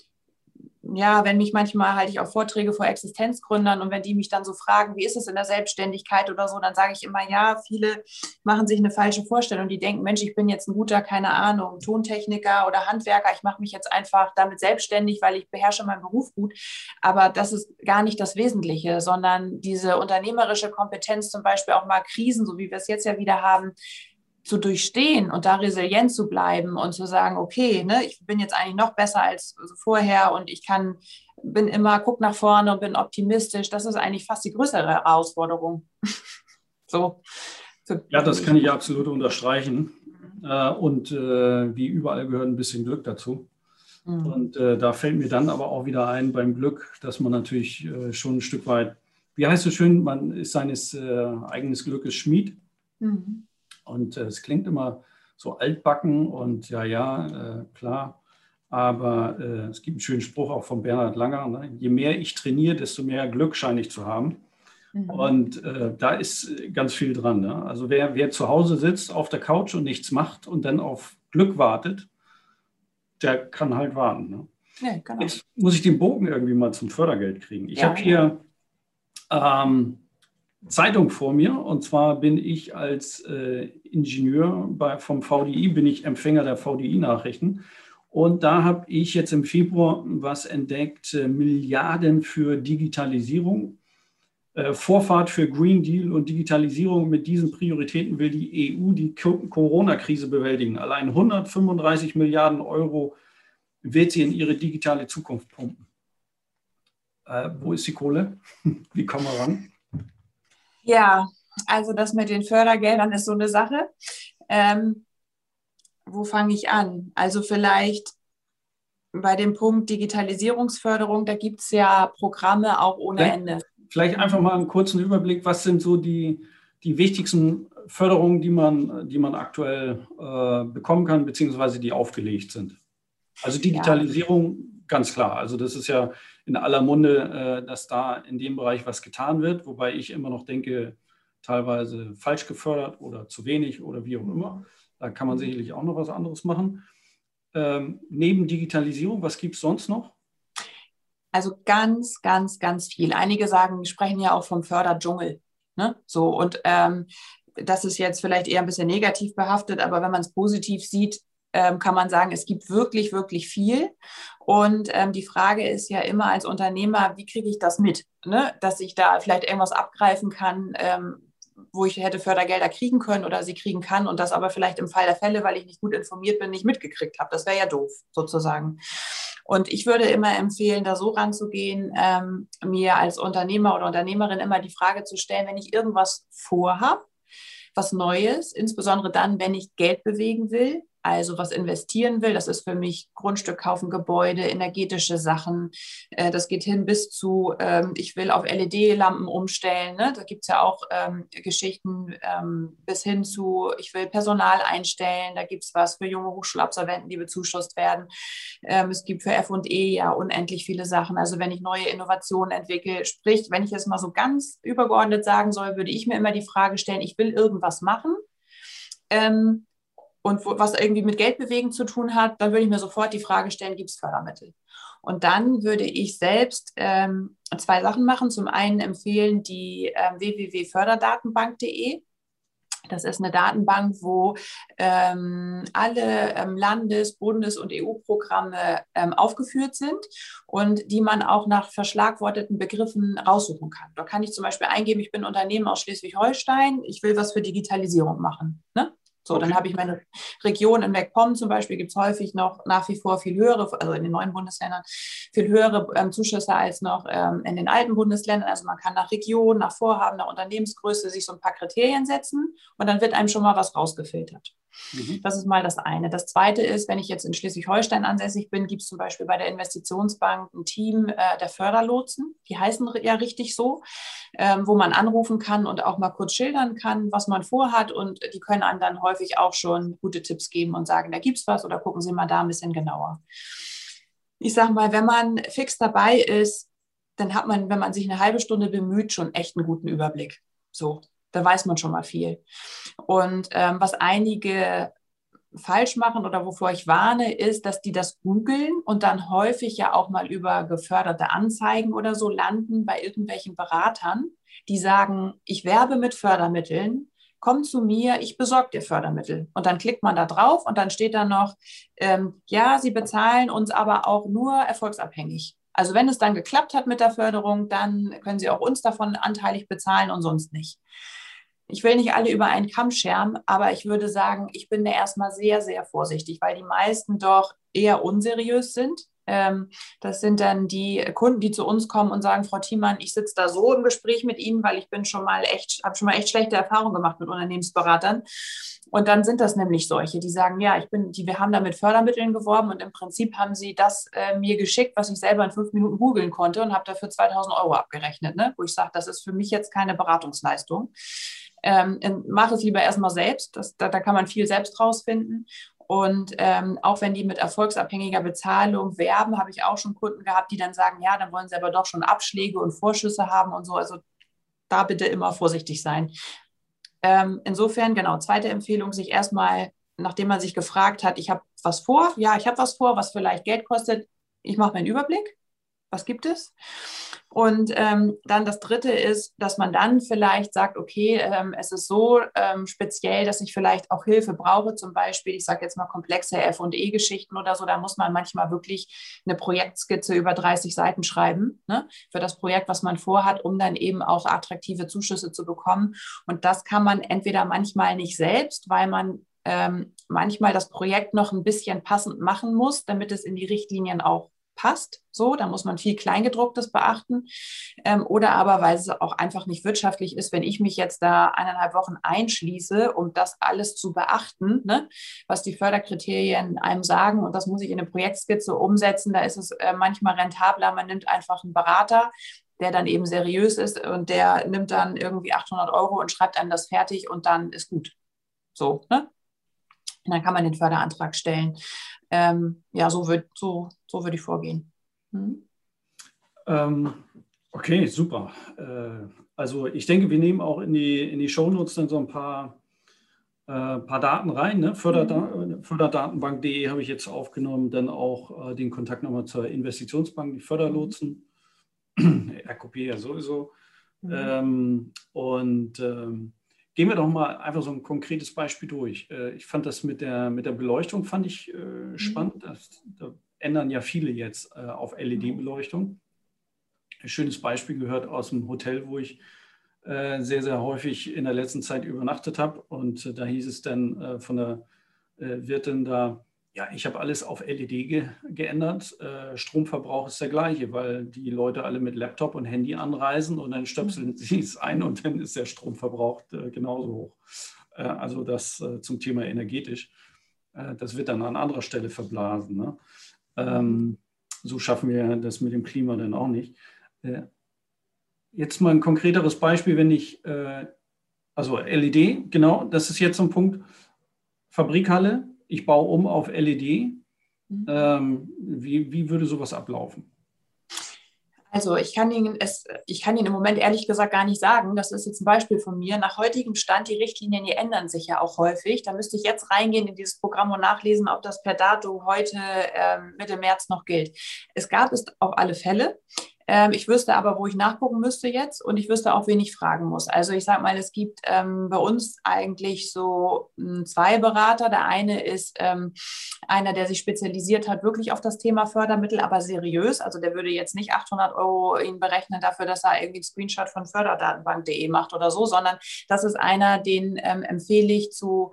ja, wenn mich manchmal halte ich auch Vorträge vor Existenzgründern und wenn die mich dann so fragen, wie ist es in der Selbstständigkeit oder so, dann sage ich immer, ja, viele machen sich eine falsche Vorstellung. Die denken, Mensch, ich bin jetzt ein guter, keine Ahnung, Tontechniker oder Handwerker, ich mache mich jetzt einfach damit selbstständig, weil ich beherrsche meinen Beruf gut. Aber das ist gar nicht das Wesentliche, sondern diese unternehmerische Kompetenz, zum Beispiel auch mal Krisen, so wie wir es jetzt ja wieder haben, zu durchstehen und da resilient zu bleiben und zu sagen, okay, ne, ich bin jetzt eigentlich noch besser als vorher und ich kann, bin immer, guck nach vorne und bin optimistisch. Das ist eigentlich fast die größere Herausforderung. so. Ja, das kann ich absolut unterstreichen. Äh, und äh, wie überall gehört ein bisschen Glück dazu. Mhm. Und äh, da fällt mir dann aber auch wieder ein beim Glück, dass man natürlich schon ein Stück weit, wie heißt es schön, man ist seines eigenes Glückes Schmied. Mhm. Und äh, es klingt immer so altbacken und ja, ja, äh, klar. Aber äh, es gibt einen schönen Spruch auch von Bernhard Langer, ne? je mehr ich trainiere, desto mehr Glück scheine ich zu haben. Mhm. Und äh, da ist ganz viel dran. Ne? Also wer, wer zu Hause sitzt auf der Couch und nichts macht und dann auf Glück wartet, der kann halt warten. Ne? Ja, genau. Jetzt muss ich den Bogen irgendwie mal zum Fördergeld kriegen. Ich ja, habe hier ähm, Zeitung vor mir und zwar bin ich als äh, Ingenieur bei, vom VDI, bin ich Empfänger der VDI-Nachrichten. Und da habe ich jetzt im Februar was entdeckt, äh, Milliarden für Digitalisierung, äh, Vorfahrt für Green Deal und Digitalisierung. Mit diesen Prioritäten will die EU die Corona-Krise bewältigen. Allein 135 Milliarden Euro wird sie in ihre digitale Zukunft pumpen. Äh, wo ist die Kohle? Wie kommen wir ran? Ja, also das mit den Fördergeldern ist so eine Sache. Ähm, wo fange ich an? Also vielleicht bei dem Punkt Digitalisierungsförderung, da gibt es ja Programme auch ohne vielleicht, Ende. Vielleicht einfach mal einen kurzen Überblick, was sind so die, die wichtigsten Förderungen, die man, die man aktuell äh, bekommen kann, beziehungsweise die aufgelegt sind? Also Digitalisierung, ja. ganz klar. Also das ist ja in aller Munde, äh, dass da in dem Bereich was getan wird, wobei ich immer noch denke, teilweise falsch gefördert oder zu wenig oder wie auch immer. Da kann man sicherlich auch noch was anderes machen. Ähm, neben Digitalisierung, was gibt es sonst noch? Also ganz, ganz, ganz viel. Einige sagen, sprechen ja auch vom Förderdschungel. Ne? So, und ähm, das ist jetzt vielleicht eher ein bisschen negativ behaftet, aber wenn man es positiv sieht, ähm, kann man sagen, es gibt wirklich, wirklich viel. Und ähm, die Frage ist ja immer als Unternehmer, wie kriege ich das mit? Ne? Dass ich da vielleicht irgendwas abgreifen kann, ähm, wo ich hätte Fördergelder kriegen können oder sie kriegen kann und das aber vielleicht im Fall der Fälle, weil ich nicht gut informiert bin, nicht mitgekriegt habe. Das wäre ja doof, sozusagen. Und ich würde immer empfehlen, da so ranzugehen, ähm, mir als Unternehmer oder Unternehmerin immer die Frage zu stellen, wenn ich irgendwas vorhabe, was Neues, insbesondere dann, wenn ich Geld bewegen will, also was investieren will. Das ist für mich Grundstück kaufen, Gebäude, energetische Sachen. Äh, das geht hin bis zu, ähm, ich will auf LED-Lampen umstellen. Ne? Da gibt es ja auch ähm, Geschichten ähm, bis hin zu, ich will Personal einstellen. Da gibt es was für junge Hochschulabsolventen, die bezuschusst werden. es gibt für FE ja unendlich viele Sachen. Also wenn ich neue Innovationen entwickle, sprich, wenn ich es mal so ganz übergeordnet sagen soll, würde ich mir immer die Frage stellen, ich will irgendwas machen. Und wo, was irgendwie mit Geldbewegen zu tun hat, dann würde ich mir sofort die Frage stellen, gibt es Fördermittel? Und dann würde ich selbst ähm, zwei Sachen machen. Zum einen empfehlen die ähm, www.förderdatenbank.de. Das ist eine Datenbank, wo ähm, alle ähm, Landes-, Bundes- und EU-Programme ähm, aufgeführt sind und die man auch nach verschlagworteten Begriffen raussuchen kann. Da kann ich zum Beispiel eingeben, ich bin Unternehmen aus Schleswig-Holstein, ich will was für Digitalisierung machen. Ne? So, okay. dann habe ich meine Region in MacPom zum Beispiel, gibt es häufig noch nach wie vor viel höhere, also in den neuen Bundesländern, viel höhere ähm, Zuschüsse als noch ähm, in den alten Bundesländern. Also man kann nach Region, nach Vorhaben, nach Unternehmensgröße sich so ein paar Kriterien setzen und dann wird einem schon mal was rausgefiltert. Mhm. Das ist mal das eine. Das zweite ist, wenn ich jetzt in Schleswig-Holstein ansässig bin, gibt es zum Beispiel bei der Investitionsbank ein Team äh, der Förderlotsen. Die heißen ja richtig so, ähm, wo man anrufen kann und auch mal kurz schildern kann, was man vorhat. Und die können einem dann häufig auch schon gute Tipps geben und sagen, da gibt es was oder gucken Sie mal da ein bisschen genauer. Ich sage mal, wenn man fix dabei ist, dann hat man, wenn man sich eine halbe Stunde bemüht, schon echt einen guten Überblick. So, da weiß man schon mal viel. Und ähm, was einige falsch machen oder wovor ich warne, ist, dass die das googeln und dann häufig ja auch mal über geförderte Anzeigen oder so landen bei irgendwelchen Beratern, die sagen, ich werbe mit Fördermitteln, komm zu mir, ich besorge dir Fördermittel. Und dann klickt man da drauf und dann steht da noch, ähm, ja, sie bezahlen uns aber auch nur erfolgsabhängig. Also wenn es dann geklappt hat mit der Förderung, dann können sie auch uns davon anteilig bezahlen und sonst nicht ich will nicht alle über einen Kamm scheren, aber ich würde sagen, ich bin da erstmal sehr, sehr vorsichtig, weil die meisten doch eher unseriös sind. Ähm, das sind dann die Kunden, die zu uns kommen und sagen, Frau Thiemann, ich sitze da so im Gespräch mit Ihnen, weil ich bin schon mal echt, habe schon mal echt schlechte Erfahrungen gemacht mit Unternehmensberatern. Und dann sind das nämlich solche, die sagen, ja, ich bin, die, wir haben da mit Fördermitteln geworben und im Prinzip haben sie das äh, mir geschickt, was ich selber in fünf Minuten googeln konnte und habe dafür 2000 Euro abgerechnet, ne? wo ich sage, das ist für mich jetzt keine Beratungsleistung. Ähm, mach es lieber erstmal selbst. Das, da, da kann man viel selbst rausfinden. Und ähm, auch wenn die mit erfolgsabhängiger Bezahlung werben, habe ich auch schon Kunden gehabt, die dann sagen, ja, dann wollen sie aber doch schon Abschläge und Vorschüsse haben und so. Also da bitte immer vorsichtig sein. Ähm, insofern, genau, zweite Empfehlung, sich erstmal, nachdem man sich gefragt hat, ich habe was vor, ja, ich habe was vor, was vielleicht Geld kostet, ich mache meinen Überblick was gibt es? Und ähm, dann das Dritte ist, dass man dann vielleicht sagt, okay, ähm, es ist so ähm, speziell, dass ich vielleicht auch Hilfe brauche, zum Beispiel, ich sage jetzt mal komplexe F&E-Geschichten oder so, da muss man manchmal wirklich eine Projektskizze über 30 Seiten schreiben ne, für das Projekt, was man vorhat, um dann eben auch attraktive Zuschüsse zu bekommen. Und das kann man entweder manchmal nicht selbst, weil man ähm, manchmal das Projekt noch ein bisschen passend machen muss, damit es in die Richtlinien auch passt. So, da muss man viel Kleingedrucktes beachten. Ähm, oder aber, weil es auch einfach nicht wirtschaftlich ist, wenn ich mich jetzt da eineinhalb Wochen einschließe, um das alles zu beachten, ne, was die Förderkriterien einem sagen. Und das muss ich in eine Projektskizze umsetzen. Da ist es äh, manchmal rentabler. Man nimmt einfach einen Berater, der dann eben seriös ist und der nimmt dann irgendwie 800 Euro und schreibt einem das fertig und dann ist gut. So, ne? Und dann kann man den Förderantrag stellen. Ähm, ja, so würde so, so würd ich vorgehen. Hm? Ähm, okay, super. Äh, also ich denke, wir nehmen auch in die, in die Shownotes dann so ein paar, äh, paar Daten rein. Ne? Förderda mhm. Förderdatenbank.de habe ich jetzt aufgenommen, dann auch äh, den Kontakt nochmal zur Investitionsbank, die Förderlotsen, mhm. RKP ja sowieso. Mhm. Ähm, und ähm, Gehen wir doch mal einfach so ein konkretes Beispiel durch. Äh, ich fand das mit der, mit der Beleuchtung fand ich äh, mhm. spannend. Das, da ändern ja viele jetzt äh, auf LED-Beleuchtung. Ein schönes Beispiel gehört aus dem Hotel, wo ich sehr, sehr häufig in der letzten Zeit übernachtet habe. Und da hieß es dann von der Wirtin da, ja, ich habe alles auf LED ge geändert. Äh, Stromverbrauch ist der gleiche, weil die Leute alle mit Laptop und Handy anreisen und dann stöpseln mhm. sie es ein und dann ist der Stromverbrauch äh, genauso hoch. Äh, also das äh, zum Thema energetisch. Äh, das wird dann an anderer Stelle verblasen. Ne? Ähm, so schaffen wir das mit dem Klima dann auch nicht. Äh, jetzt mal ein konkreteres Beispiel, wenn ich, also LED, genau, das ist jetzt so ein Punkt, Fabrikhalle, ich baue um auf LED. Mhm. Ähm, wie, wie würde sowas ablaufen? Also ich kann, Ihnen es, ich kann Ihnen im Moment ehrlich gesagt gar nicht sagen. Das ist jetzt ein Beispiel von mir. Nach heutigem Stand, die Richtlinien, die ändern sich ja auch häufig. Da müsste ich jetzt reingehen in dieses Programm und nachlesen, ob das per Datum heute ähm, Mitte März noch gilt. Es gab es auf alle Fälle. Ähm, ich wüsste aber, wo ich nachgucken müsste jetzt und ich wüsste auch, wen ich fragen muss. Also ich sage mal, es gibt ähm, bei uns eigentlich so m, hm, zwei Berater. Der eine ist ähm, einer, der sich spezialisiert hat wirklich auf das Thema Fördermittel, aber seriös. Also der würde jetzt nicht 800 Euro Ihnen berechnen dafür, dass er irgendwie einen Screenshot von förderdatenbank.de macht oder so, sondern das ist einer, den ähm, empfehle ich zu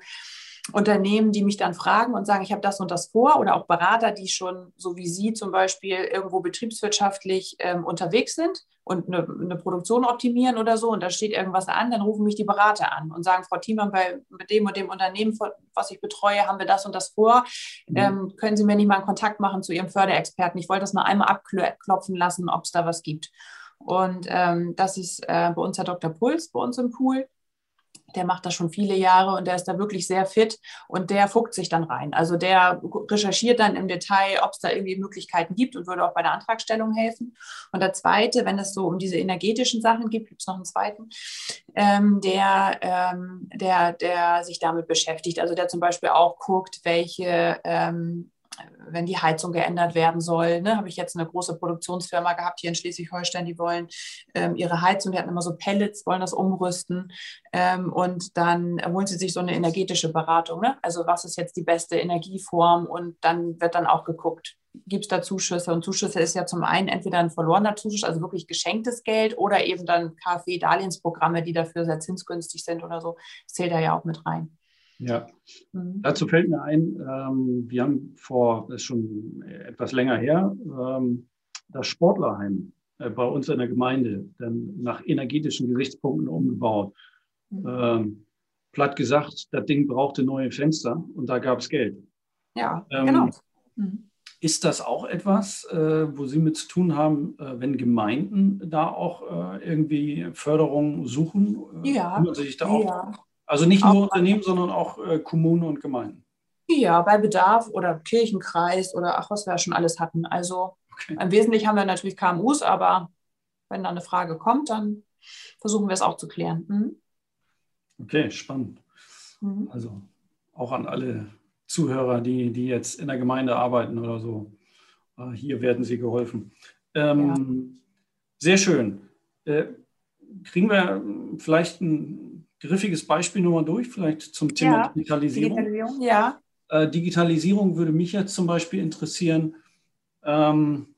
Unternehmen, die mich dann fragen und sagen, ich habe das und das vor, oder auch Berater, die schon, so wie Sie zum Beispiel, irgendwo betriebswirtschaftlich ähm, unterwegs sind und eine, eine, Produktion optimieren oder so, und da steht irgendwas an, dann rufen mich die Berater an und sagen, Frau Thiemann, bei mit dem und dem Unternehmen, was ich betreue, haben wir das und das vor. Mhm. Ähm, können Sie mir nicht mal einen Kontakt machen zu Ihrem Förderexperten? Ich wollte das mal einmal abklopfen lassen, ob es da was gibt. Und ähm, das ist äh, bei uns Herr Dr. Puls, bei uns im Pool der macht das schon viele Jahre und der ist da wirklich sehr fit und der fuckt sich dann rein. Also der recherchiert dann im Detail, ob es da irgendwie Möglichkeiten gibt und würde auch bei der Antragstellung helfen. Und der zweite, wenn es so um diese energetischen Sachen gibt, gibt es noch einen zweiten, ähm, der, ähm, der, der sich damit beschäftigt. Also der zum Beispiel auch guckt, welche ähm, wenn die Heizung geändert werden soll. Ne, habe ich jetzt eine große Produktionsfirma gehabt hier in Schleswig-Holstein, die wollen ähm, ihre Heizung, die hatten immer so Pellets, wollen das umrüsten ähm, und dann holen sie sich so eine energetische Beratung. Ne? Also was ist jetzt die beste Energieform und dann wird dann auch geguckt, gibt es da Zuschüsse und Zuschüsse ist ja zum einen entweder ein verlorener Zuschuss, also wirklich geschenktes Geld oder eben dann KfW-Darlehensprogramme, die dafür sehr zinsgünstig sind oder so, das zählt da ja auch mit rein. Ja, mhm. dazu fällt mir ein, ähm, wir haben vor, das ist schon etwas länger her, ähm, das Sportlerheim äh, bei uns in der Gemeinde dann nach energetischen Gesichtspunkten umgebaut. Mhm. Ähm, platt gesagt, das Ding brauchte neue Fenster und da gab es Geld. Ja, ähm, genau. Mhm. Ist das auch etwas, äh, wo Sie mit zu tun haben, äh, wenn Gemeinden da auch äh, irgendwie Förderung suchen? Äh, ja. Sie sich da auch? Also nicht nur Unternehmen, sondern auch äh, Kommunen und Gemeinden. Ja, bei Bedarf oder Kirchenkreis oder ach, was wir schon alles hatten. Also okay. im Wesentlichen haben wir natürlich KMUs, aber wenn da eine Frage kommt, dann versuchen wir es auch zu klären. Mhm. Okay, spannend. Mhm. Also auch an alle Zuhörer, die, die jetzt in der Gemeinde arbeiten oder so. Äh, hier werden sie geholfen. Ähm, ja. Sehr schön. Äh, kriegen wir vielleicht ein griffiges Beispiel nochmal durch, vielleicht zum Thema ja, Digitalisierung? Digitalisierung, ja. Äh, Digitalisierung würde mich jetzt zum Beispiel interessieren. Ähm,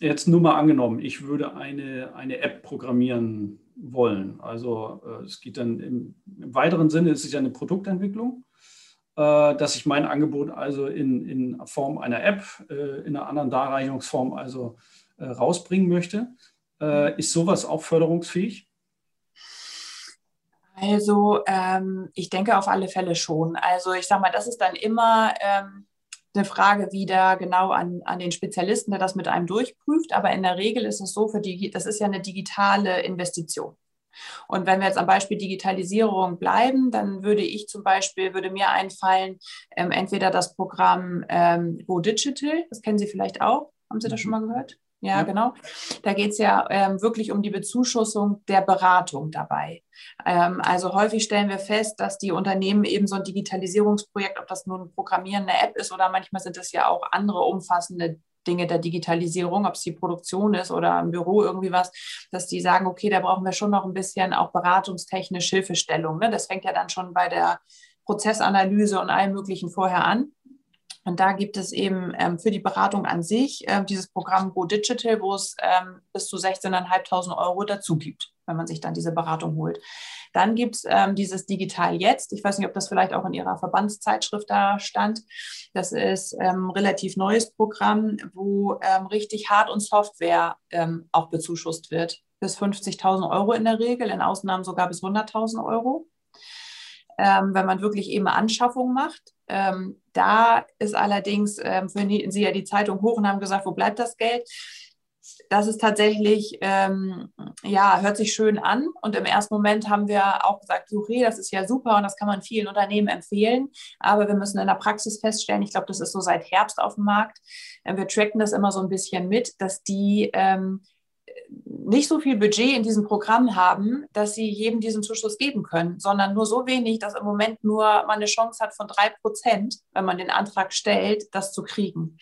jetzt nur mal angenommen, ich würde eine, eine App programmieren wollen. Also äh, es geht dann im, im, weiteren Sinne, es ist ja eine Produktentwicklung, äh, dass ich mein Angebot also in, in Form einer App, äh, in einer anderen Darreichungsform also äh, rausbringen möchte. Äh, ist sowas auch förderungsfähig? Also ähm, ich denke auf alle Fälle schon. Also ich sage mal, das ist dann immer ähm, eine Frage wieder genau an, an den Spezialisten, der das mit einem durchprüft. Aber in der Regel ist es so, für die, das ist ja eine digitale Investition. Und wenn wir jetzt am Beispiel Digitalisierung bleiben, dann würde ich zum Beispiel, würde mir einfallen, ähm, entweder das Programm ähm, Go Digital, das kennen Sie vielleicht auch. Haben Sie das schon mhm. mal gehört? Ja, ja, genau. Da geht es ja ähm, wirklich um die Bezuschussung der Beratung dabei. Ähm, also häufig stellen wir fest, dass die Unternehmen eben so ein Digitalisierungsprojekt, ob das nun programmierende App ist oder manchmal sind es ja auch andere umfassende Dinge der Digitalisierung, ob es die Produktion ist oder im Büro irgendwie was, dass die sagen, okay, da brauchen wir schon noch ein bisschen auch beratungstechnisch Hilfestellung. Ne? Das fängt ja dann schon bei der Prozessanalyse und allem Möglichen vorher an. Und da gibt es eben ähm, für die Beratung an sich äh, dieses Programm Go Digital, wo es ähm, bis zu 16.500 Euro dazu gibt, wenn man sich dann diese Beratung holt. Dann gibt es ähm, dieses Digital Jetzt. Ich weiß nicht, ob das vielleicht auch in Ihrer Verbandszeitschrift da stand. Das ist ein ähm, relativ neues Programm, wo ähm, richtig Hard- und Software ähm, auch bezuschusst wird. Bis 50.000 Euro in der Regel, in Ausnahmen sogar bis 100.000 Euro wenn man wirklich eben Anschaffung macht. Ähm, da ist allerdings, ähm, führen Sie ja die Zeitung hoch und haben gesagt, wo bleibt das Geld? Das ist tatsächlich, ähm, ja, hört sich schön an. Und im ersten Moment haben wir auch gesagt, okay, das ist ja super und das kann man vielen Unternehmen empfehlen. Aber wir müssen in der Praxis feststellen, ich glaube, das ist so seit Herbst auf dem Markt. Äh, wir tracken das immer so ein bisschen mit, dass die ähm, nicht so viel Budget in diesem Programm haben, dass sie jedem diesen Zuschuss geben können, sondern nur so wenig, dass im Moment nur man eine Chance hat von drei Prozent, wenn man den Antrag stellt, das zu kriegen.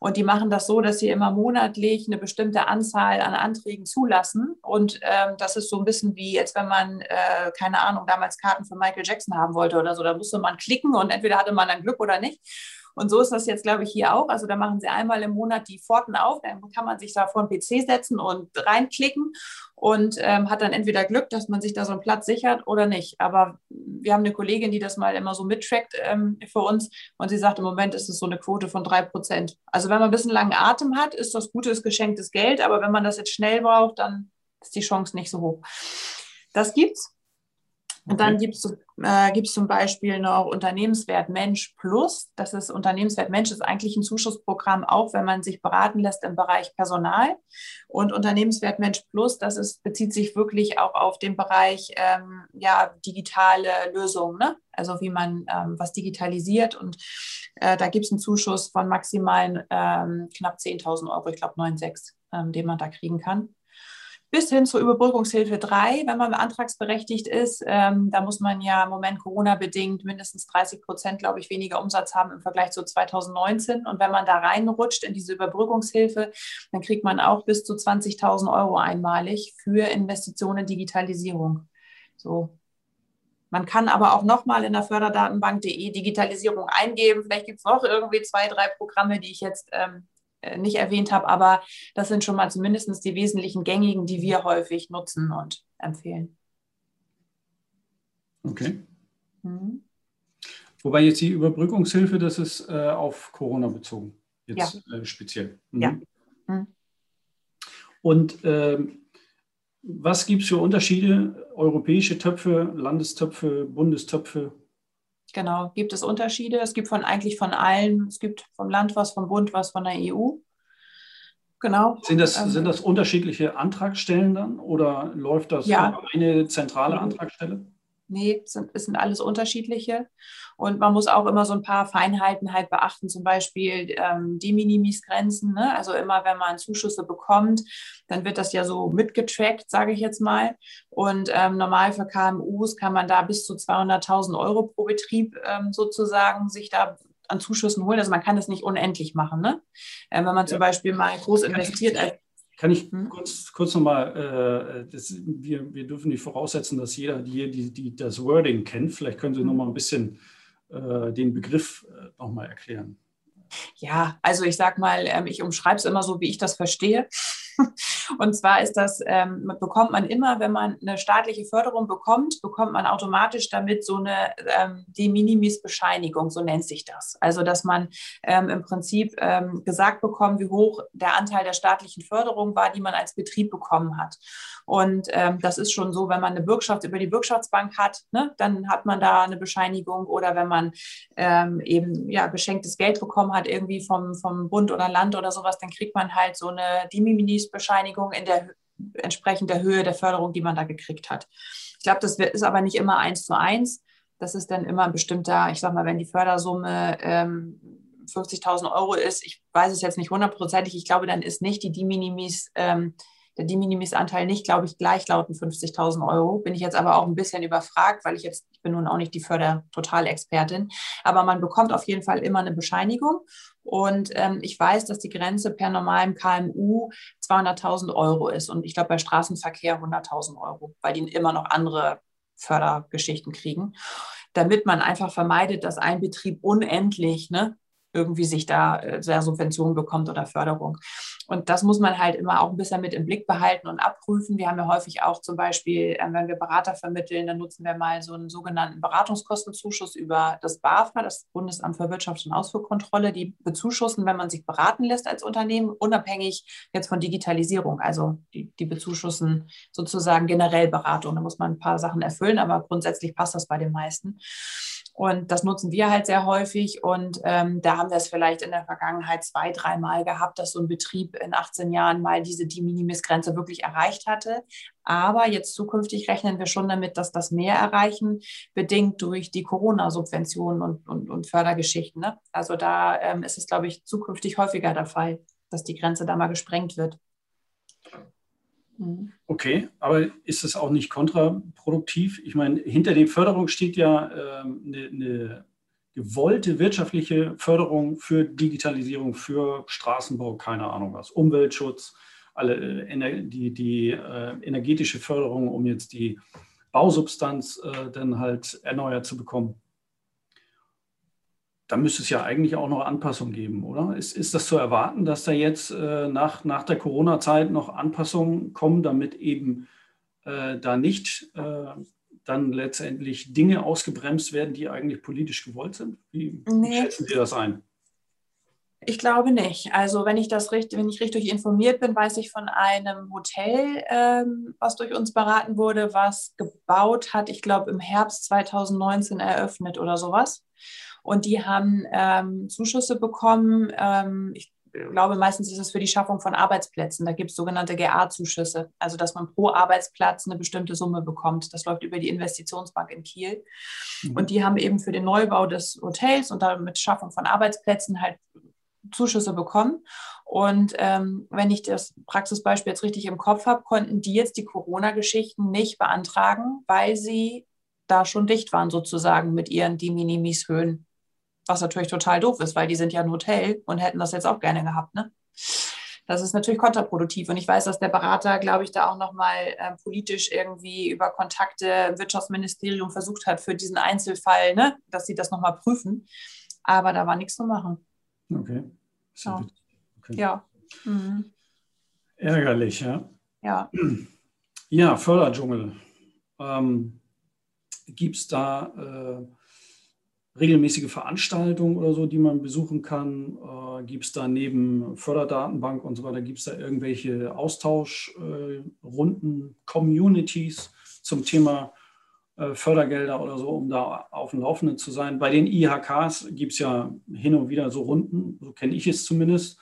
Und die machen das so, dass sie immer monatlich eine bestimmte Anzahl an Anträgen zulassen. Und ähm, das ist so ein bisschen wie, als wenn man, äh, keine Ahnung, damals Karten für Michael Jackson haben wollte oder so. Da musste man klicken und entweder hatte man dann Glück oder nicht. Und so ist das jetzt, glaube ich, hier auch. Also da machen sie einmal im Monat die Pforten auf, dann kann man sich da vor den PC setzen und reinklicken und ähm, hat dann entweder Glück, dass man sich da so einen Platz sichert oder nicht. Aber wir haben eine Kollegin, die das mal immer so mittrackt ähm, für uns und sie sagt, im Moment ist es so eine Quote von drei Prozent. Also wenn man ein bisschen langen Atem hat, ist das gutes geschenktes Geld, aber wenn man das jetzt schnell braucht, dann ist die Chance nicht so hoch. Das gibt's. Und dann gibt es äh, zum Beispiel noch Unternehmenswert Mensch Plus. Das ist Unternehmenswert Mensch ist eigentlich ein Zuschussprogramm, auch wenn man sich beraten lässt im Bereich Personal. Und Unternehmenswert Mensch Plus, das ist, bezieht sich wirklich auch auf den Bereich ähm, ja, digitale Lösungen, ne? also wie man ähm, was digitalisiert. Und äh, da gibt es einen Zuschuss von maximal ähm, knapp 10.000 Euro, ich glaube 9,6, ähm, den man da kriegen kann bis hin zur Überbrückungshilfe 3, wenn man antragsberechtigt ist. Ähm, da muss man ja im Moment Corona-bedingt mindestens 30 Prozent, glaube ich, weniger Umsatz haben im Vergleich zu 2019. Und wenn man da reinrutscht in diese Überbrückungshilfe, dann kriegt man auch bis zu 20.000 Euro einmalig für Investitionen in Digitalisierung. So. Man kann aber auch nochmal in der Förderdatenbank.de Digitalisierung eingeben. Vielleicht gibt es noch irgendwie zwei, drei Programme, die ich jetzt ähm, äh, nicht erwähnt habe, aber das sind schon mal zumindest die wesentlichen gängigen, die wir häufig nutzen und empfehlen. Okay. Mhm. Wobei jetzt die Überbrückungshilfe, das ist äh, auf Corona bezogen, jetzt ja. äh, speziell. Mhm. Ja. Mhm. Und ähm, was gibt es für Unterschiede? Europäische Töpfe, Landestöpfe, Bundestöpfe? Genau, gibt es Unterschiede. Es gibt von eigentlich von allen, es gibt vom Land was, vom Bund was, von der EU. Genau. Sind das, ähm, sind das unterschiedliche Antragstellen dann oder läuft das ja. eine zentrale Antragstelle? Nee, es sind, es sind alles unterschiedliche. Und man muss auch immer so ein paar Feinheiten halt beachten, zum Beispiel ähm, die Minimis-Grenzen. Ne? Also immer, wenn man Zuschüsse bekommt, dann wird das ja so mitgetrackt, sage ich jetzt mal. Und ähm, normal für KMUs kann man da bis zu 200.000 Euro pro Betrieb ähm, sozusagen sich da an Zuschüssen holen. Also man kann das nicht unendlich machen. Ne? Äh, wenn man zum ja. Beispiel mal groß investiert als kann ich hm? kurz, kurz nochmal, äh, wir, wir dürfen nicht voraussetzen, dass jeder die, die, die das Wording kennt. Vielleicht können Sie hm. nochmal ein bisschen äh, den Begriff äh, nochmal erklären. Ja, also ich sag mal, ähm, ich umschreibe es immer so, wie ich das verstehe. Und zwar ist das, ähm, bekommt man immer, wenn man eine staatliche Förderung bekommt, bekommt man automatisch damit so eine ähm, De Minimis-Bescheinigung, so nennt sich das. Also, dass man ähm, im Prinzip ähm, gesagt bekommt, wie hoch der Anteil der staatlichen Förderung war, die man als Betrieb bekommen hat. Und ähm, das ist schon so, wenn man eine Bürgschaft über die Bürgschaftsbank hat, ne, dann hat man da eine Bescheinigung oder wenn man ähm, eben ja, geschenktes Geld bekommen hat, irgendwie vom, vom Bund oder Land oder sowas, dann kriegt man halt so eine De Minimis-Bescheinigung Bescheinigung in der entsprechend der Höhe der Förderung, die man da gekriegt hat. Ich glaube, das ist aber nicht immer eins zu eins. Das ist dann immer ein bestimmter, ich sage mal, wenn die Fördersumme ähm, 50.000 Euro ist, ich weiß es jetzt nicht hundertprozentig, ich glaube, dann ist nicht die De Minimis ähm, der De Minimis-Anteil nicht, glaube ich, gleichlautend 50.000 Euro. Bin ich jetzt aber auch ein bisschen überfragt, weil ich jetzt, ich bin nun auch nicht die Förder-Totalexpertin. Aber man bekommt auf jeden Fall immer eine Bescheinigung. Und ähm, ich weiß, dass die Grenze per normalem KMU 200.000 Euro ist. Und ich glaube, bei Straßenverkehr 100.000 Euro, weil die immer noch andere Fördergeschichten kriegen damit man einfach vermeidet, dass ein Betrieb unendlich ne, irgendwie sich da äh, Subventionen bekommt oder Förderung. Und das muss man halt immer auch ein bisschen mit im Blick behalten und abprüfen. Wir haben ja häufig auch zum Beispiel, äh, wenn wir Berater vermitteln, dann nutzen wir mal so einen sogenannten Beratungskostenzuschuss über das BAFA, das Bundesamt für Wirtschaft und Ausfuhrkontrolle, die bezuschussen, wenn man sich beraten lässt als Unternehmen, unabhängig jetzt von Digitalisierung. Also die, die bezuschussen sozusagen generell Beratung. Da muss man ein paar Sachen erfüllen, aber grundsätzlich passt das bei den meisten. Und das nutzen wir halt sehr häufig. Und ähm, da haben wir es vielleicht in der Vergangenheit zwei, dreimal gehabt, dass so ein Betrieb in 18 Jahren mal diese De Minimis-Grenze wirklich erreicht hatte. Aber jetzt zukünftig rechnen wir schon damit, dass das mehr erreichen, bedingt durch die Corona-Subventionen und, und, und, Fördergeschichten. Ne? Also da ähm, ist es, glaube ich, zukünftig häufiger der Fall, dass die Grenze da mal gesprengt wird. Okay, aber ist es auch nicht kontraproduktiv? Ich meine, hinter den Förderungen steht ja ähm, eine, eine, gewollte wirtschaftliche Förderung für Digitalisierung, für Straßenbau, keine Ahnung was, Umweltschutz, alle, äh, die, die äh, energetische Förderung, um jetzt die Bausubstanz äh, dann halt erneuert zu bekommen da müsste es ja eigentlich auch noch Anpassungen geben, oder? Ist, ist das zu erwarten, dass da jetzt äh, nach, nach der Corona-Zeit noch Anpassungen kommen, damit eben äh, da nicht äh, dann letztendlich Dinge ausgebremst werden, die eigentlich politisch gewollt sind? Wie, nee. wie schätzen Sie das ein? Ich glaube nicht. Also wenn ich das richtig, wenn ich richtig informiert bin, weiß ich von einem Hotel, ähm, was durch uns beraten wurde, was gebaut hat, ich glaube im Herbst 2019 eröffnet oder sowas. Und die haben ähm, Zuschüsse bekommen. Ähm, ich glaube, meistens ist es für die Schaffung von Arbeitsplätzen. Da gibt es sogenannte GA-Zuschüsse, also dass man pro Arbeitsplatz eine bestimmte Summe bekommt. Das läuft über die Investitionsbank in Kiel. Mhm. Und die haben eben für den Neubau des Hotels und damit Schaffung von Arbeitsplätzen halt Zuschüsse bekommen. Und ähm, wenn ich das Praxisbeispiel jetzt richtig im Kopf habe, konnten die jetzt die Corona-Geschichten nicht beantragen, weil sie da schon dicht waren sozusagen mit ihren De Minimis-Höhen. Was natürlich total doof ist, weil die sind ja ein Hotel und hätten das jetzt auch gerne gehabt. Ne? Das ist natürlich kontraproduktiv. Und ich weiß, dass der Berater, glaube ich, da auch nochmal äh, politisch irgendwie über Kontakte im Wirtschaftsministerium versucht hat für diesen Einzelfall, ne? dass sie das nochmal prüfen. Aber da war nichts zu machen. Okay. Ja. Okay. ja. Mhm. Ärgerlich, ja. Ja. Ja, Förderdschungel. Ähm, Gibt es da äh, regelmäßige Veranstaltungen oder so, die man besuchen kann? Äh, gibt es da neben Förderdatenbank und so weiter, gibt es da irgendwelche Austauschrunden, äh, Communities zum Thema äh, Fördergelder oder so, um da auf dem Laufenden zu sein? Bei den IHKs gibt es ja hin und wieder so Runden, so kenne ich es zumindest,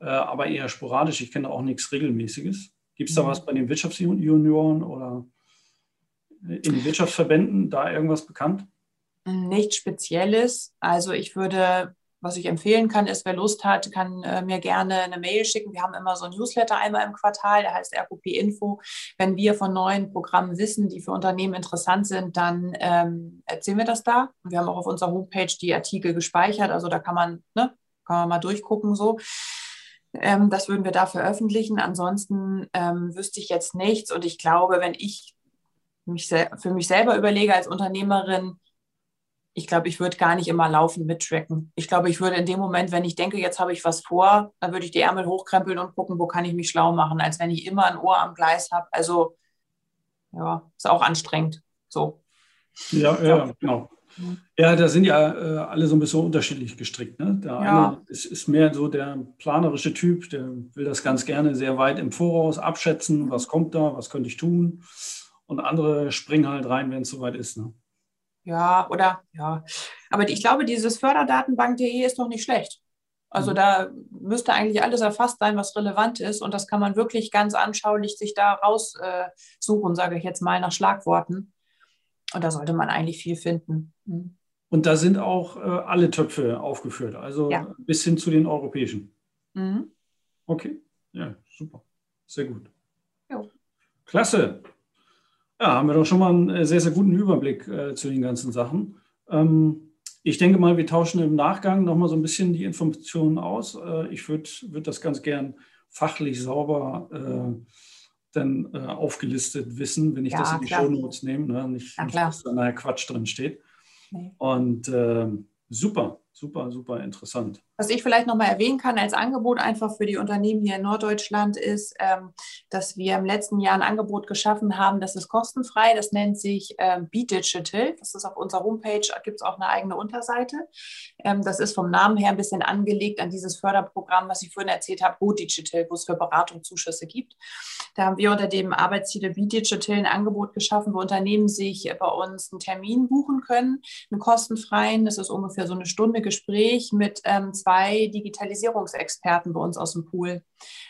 äh, aber eher sporadisch. Ich kenne auch nichts Regelmäßiges. Gibt es da mhm. was bei den Wirtschaftsjunioren oder? in Wirtschaftsverbänden da irgendwas bekannt? Nichts Spezielles. Also ich würde was ich empfehlen kann, ist, wer Lust hat, kann äh, mir gerne eine Mail schicken. Wir haben immer so ein Newsletter einmal im Quartal, der heißt RQP Info. Wenn wir von neuen Programmen wissen, die für Unternehmen interessant sind, dann ähm, erzählen wir das da. Wir haben auch auf unserer Homepage die Artikel gespeichert, also da kann man, ne, kann man mal durchgucken so. Ähm, das würden wir da veröffentlichen. Ansonsten ähm, wüsste ich jetzt nichts. Und ich glaube, wenn ich mich für mich selber überlege als Unternehmerin, ich glaube, ich würde gar nicht immer laufen mittracken. Ich glaube, ich würde in dem Moment, wenn ich denke, jetzt habe ich was vor, dann würde ich die Ärmel hochkrempeln und gucken, wo kann ich mich schlau machen, als wenn ich immer ein Ohr am Gleis habe. Also ja, ist auch anstrengend. So. Ja, ja, genau. Ja, da sind ja äh, alle so ein bisschen unterschiedlich gestrickt. Ne? Der ja. eine ist, ist, mehr so der planerische Typ, der will das ganz gerne sehr weit im Voraus abschätzen, was kommt da, was könnte ich tun. Und andere springen halt rein, wenn es soweit ist. Ne? Ja, oder ja. Aber ich glaube, dieses Förderdatenbank.de ist doch nicht schlecht. Also mhm. da müsste eigentlich alles erfasst sein, was relevant ist. Und das kann man wirklich ganz anschaulich sich da raussuchen, äh, sage ich jetzt mal, nach Schlagworten. Und da sollte man eigentlich viel finden. Mhm. Und da sind auch äh, alle Töpfe aufgeführt, also ja. bis hin zu den europäischen. Mhm. Okay, ja, super. Sehr gut. Jo. Klasse. Ja, haben wir doch schon mal einen äh, sehr, sehr guten Überblick äh, zu den ganzen Sachen. Ähm, ich denke mal, wir tauschen im Nachgang nochmal so ein bisschen die Informationen aus. Äh, ich würde würd das ganz gern fachlich sauber äh, dann äh, aufgelistet wissen, wenn ich ja, das in die Show Notes nehme. Ne? Nicht, nicht, dass da nachher Quatsch drin steht. Nee. Und ähm, super, super, super interessant. Was ich vielleicht noch mal erwähnen kann als Angebot einfach für die Unternehmen hier in Norddeutschland ist, ähm, dass wir im letzten Jahr ein Angebot geschaffen haben, das ist kostenfrei. Das nennt sich ähm, Be Digital. Das ist auf unserer Homepage, gibt es auch eine eigene Unterseite. Ähm, das ist vom Namen her ein bisschen angelegt an dieses Förderprogramm, was ich vorhin erzählt habe, Go Digital, wo es für Beratung Zuschüsse gibt. Da haben wir unter dem Arbeitstitel Be Digital ein Angebot geschaffen, wo Unternehmen sich bei uns einen Termin buchen können, einen kostenfreien. Das ist ungefähr so eine Stunde Gespräch mit zwei zwei Digitalisierungsexperten bei uns aus dem Pool.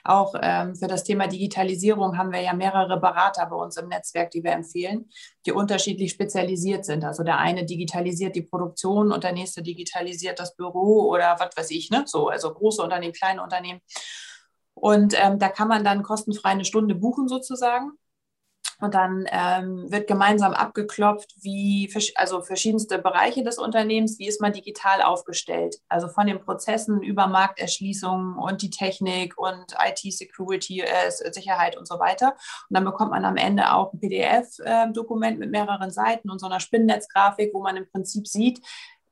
Auch ähm, für das Thema Digitalisierung haben wir ja mehrere Berater bei uns im Netzwerk, die wir empfehlen, die unterschiedlich spezialisiert sind. Also der eine digitalisiert die Produktion und der nächste digitalisiert das Büro oder was weiß ich, ne? So, also große Unternehmen, kleine Unternehmen. Und ähm, da kann man dann kostenfrei eine Stunde buchen sozusagen. Und dann ähm, wird gemeinsam abgeklopft, wie also verschiedenste Bereiche des Unternehmens, wie ist man digital aufgestellt. Also von den Prozessen über Markterschließung und die Technik und IT-Security, äh, Sicherheit und so weiter. Und dann bekommt man am Ende auch ein PDF-Dokument mit mehreren Seiten und so einer Spinnnetzgrafik, wo man im Prinzip sieht,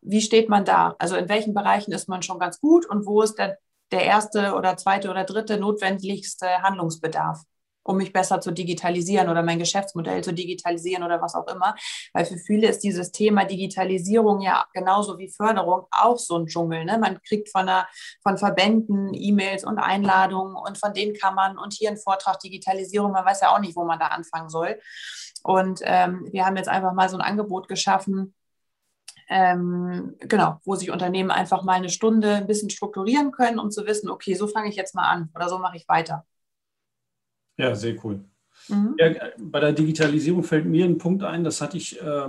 wie steht man da? Also in welchen Bereichen ist man schon ganz gut und wo ist der, der erste oder zweite oder dritte notwendigste Handlungsbedarf? Um mich besser zu digitalisieren oder mein Geschäftsmodell zu digitalisieren oder was auch immer. Weil für viele ist dieses Thema Digitalisierung ja genauso wie Förderung auch so ein Dschungel. Ne? Man kriegt von, einer, von Verbänden E-Mails und Einladungen und von denen kann man und hier ein Vortrag Digitalisierung, man weiß ja auch nicht, wo man da anfangen soll. Und ähm, wir haben jetzt einfach mal so ein Angebot geschaffen, ähm, genau, wo sich Unternehmen einfach mal eine Stunde ein bisschen strukturieren können, um zu wissen, okay, so fange ich jetzt mal an oder so mache ich weiter. Ja, sehr cool. Mhm. Ja, bei der Digitalisierung fällt mir ein Punkt ein, das hatte ich äh,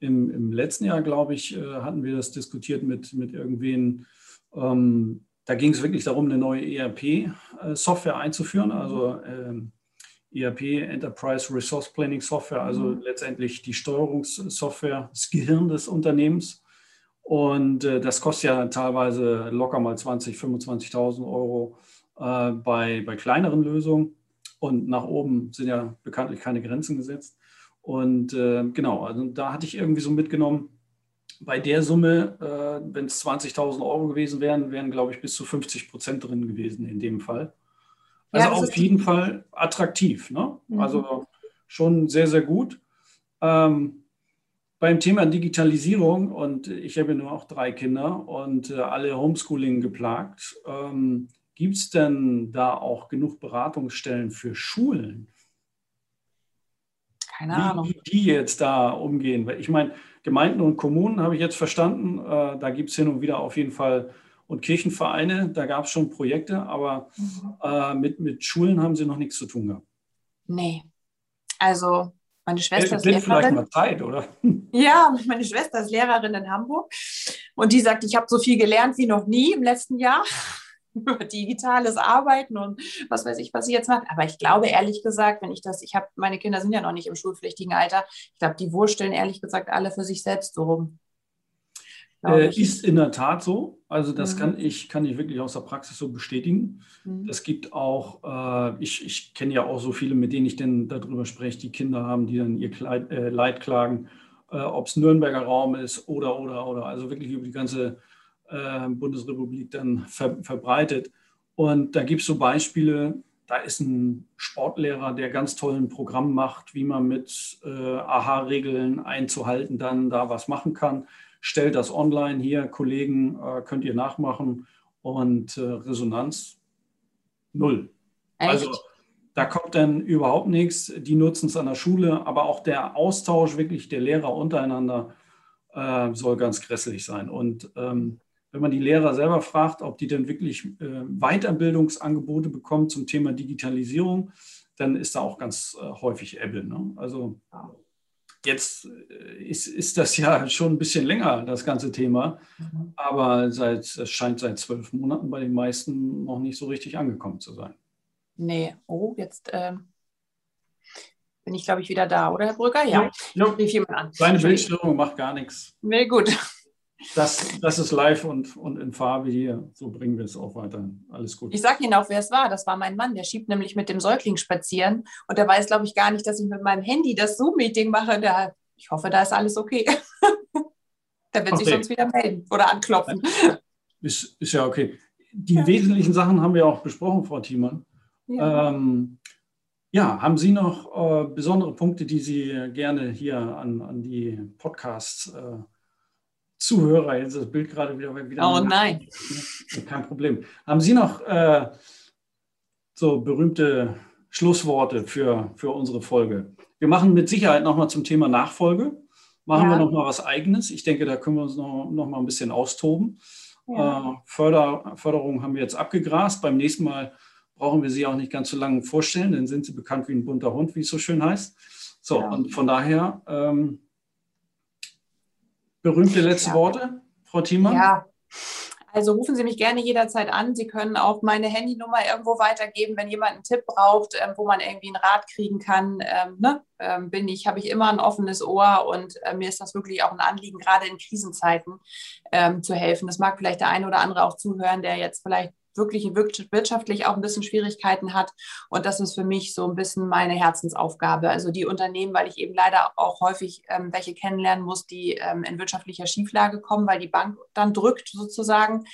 im, im, letzten Jahr, glaube ich, äh, hatten wir das diskutiert mit, mit irgendwen. Ähm, da ging es wirklich darum, eine neue ERP-Software einzuführen, also ähm, ERP, Enterprise Resource Planning Software, also mhm. letztendlich die Steuerungssoftware, das Gehirn des Unternehmens. Und äh, das kostet ja teilweise locker mal 20.000, 25.000 Euro äh, bei, bei kleineren Lösungen. Und nach oben sind ja bekanntlich keine Grenzen gesetzt. Und äh, genau, also da hatte ich irgendwie so mitgenommen, bei der Summe, äh, wenn es 20.000 Euro gewesen wären, wären, glaube ich, bis zu 50 Prozent drin gewesen in dem Fall. Also ja, auf jeden Fall attraktiv. Ne? Mhm. Also schon sehr, sehr gut. Ähm, beim Thema Digitalisierung, und ich habe ja nur auch drei Kinder und äh, alle Homeschooling geplagt, ähm, Gibt es denn da auch genug Beratungsstellen für Schulen? Keine Ahnung. Wie, die jetzt da umgehen. Ich meine, Gemeinden und Kommunen habe ich jetzt verstanden. Äh, da gibt es hin und wieder auf jeden Fall und Kirchenvereine, da gab es schon Projekte, aber mhm. äh, mit, mit Schulen haben sie noch nichts zu tun gehabt. Nee. Also Meine Schwester ist Lehrerin. vielleicht mal Zeit, oder? Ja, meine Schwester ist Lehrerin in Hamburg und die sagt, ich habe so viel gelernt wie noch nie im letzten Jahr über digitales Arbeiten und was weiß ich, was sie jetzt macht. Aber ich glaube ehrlich gesagt, wenn ich das, ich habe, meine Kinder sind ja noch nicht im schulpflichtigen Alter, ich glaube, die wursteln ehrlich gesagt alle für sich selbst so rum. Äh, ist in der Tat so. Also das mhm. kann ich, kann ich wirklich aus der Praxis so bestätigen. Mhm. Es gibt auch, äh, ich, ich kenne ja auch so viele, mit denen ich denn darüber spreche, die Kinder haben, die dann ihr Kleid, äh, Leid klagen, äh, ob es Nürnberger Raum ist oder, oder, oder. Also wirklich über die ganze äh, Bundesrepublik dann ver, verbreitet. Und da gibt es so Beispiele, da ist ein Sportlehrer, der ganz toll ein Programm macht, wie man mit äh, AHA-Regeln einzuhalten dann da was machen kann stellt das online hier, Kollegen, äh, könnt ihr nachmachen und äh, Resonanz null. Echt? Also da kommt dann überhaupt nichts. Die nutzen es an der Schule, aber auch der Austausch wirklich der Lehrer untereinander äh, soll ganz grässlich sein. Und ähm, wenn man die Lehrer selber fragt, ob die denn wirklich äh, Weiterbildungsangebote bekommen zum Thema Digitalisierung, dann ist da auch ganz äh, häufig Ebbe. Ne? Also Jetzt äh, ist, ist das ja schon ein bisschen länger, das ganze Thema. Mhm. Aber seit, es scheint seit zwölf Monaten bei den meisten noch nicht so richtig angekommen zu sein. Nee, oh, jetzt ähm, bin ich, glaube ich, wieder da, oder Herr Brücker? Ja, ja. rief jemand an. Seine Bildstörung macht gar nichts. Nee, gut. Das, das ist live und, und in Farbe hier. So bringen wir es auch weiter. Alles gut. Ich sage Ihnen auch, wer es war. Das war mein Mann. Der schiebt nämlich mit dem Säugling spazieren. Und der weiß, glaube ich, gar nicht, dass ich mit meinem Handy das Zoom-Meeting mache. Der, ich hoffe, da ist alles okay. der wird okay. sich sonst wieder melden oder anklopfen. Ist, ist ja okay. Die ja. wesentlichen Sachen haben wir auch besprochen, Frau Thiemann. Ja. Ähm, ja, haben Sie noch äh, besondere Punkte, die Sie gerne hier an, an die Podcasts äh, Zuhörer, jetzt ist das Bild gerade wieder. wieder oh nein. Kein Problem. Haben Sie noch äh, so berühmte Schlussworte für, für unsere Folge? Wir machen mit Sicherheit nochmal zum Thema Nachfolge. Machen ja. wir nochmal was Eigenes. Ich denke, da können wir uns noch, noch mal ein bisschen austoben. Ja. Äh, Förder, Förderung haben wir jetzt abgegrast. Beim nächsten Mal brauchen wir sie auch nicht ganz so lange vorstellen, dann sind sie bekannt wie ein bunter Hund, wie es so schön heißt. So, ja. und von daher ähm, Berühmte letzte ja. Worte, Frau Thiemann? Ja, also rufen Sie mich gerne jederzeit an. Sie können auch meine Handynummer irgendwo weitergeben, wenn jemand einen Tipp braucht, ähm, wo man irgendwie einen Rat kriegen kann. Ähm, ne? ähm, bin ich, habe ich immer ein offenes Ohr und äh, mir ist das wirklich auch ein Anliegen, gerade in Krisenzeiten ähm, zu helfen. Das mag vielleicht der eine oder andere auch zuhören, der jetzt vielleicht wirklich wirtschaftlich auch ein bisschen Schwierigkeiten hat. Und das ist für mich so ein bisschen meine Herzensaufgabe. Also die Unternehmen, weil ich eben leider auch häufig ähm, welche kennenlernen muss, die ähm, in wirtschaftlicher Schieflage kommen, weil die Bank dann drückt sozusagen.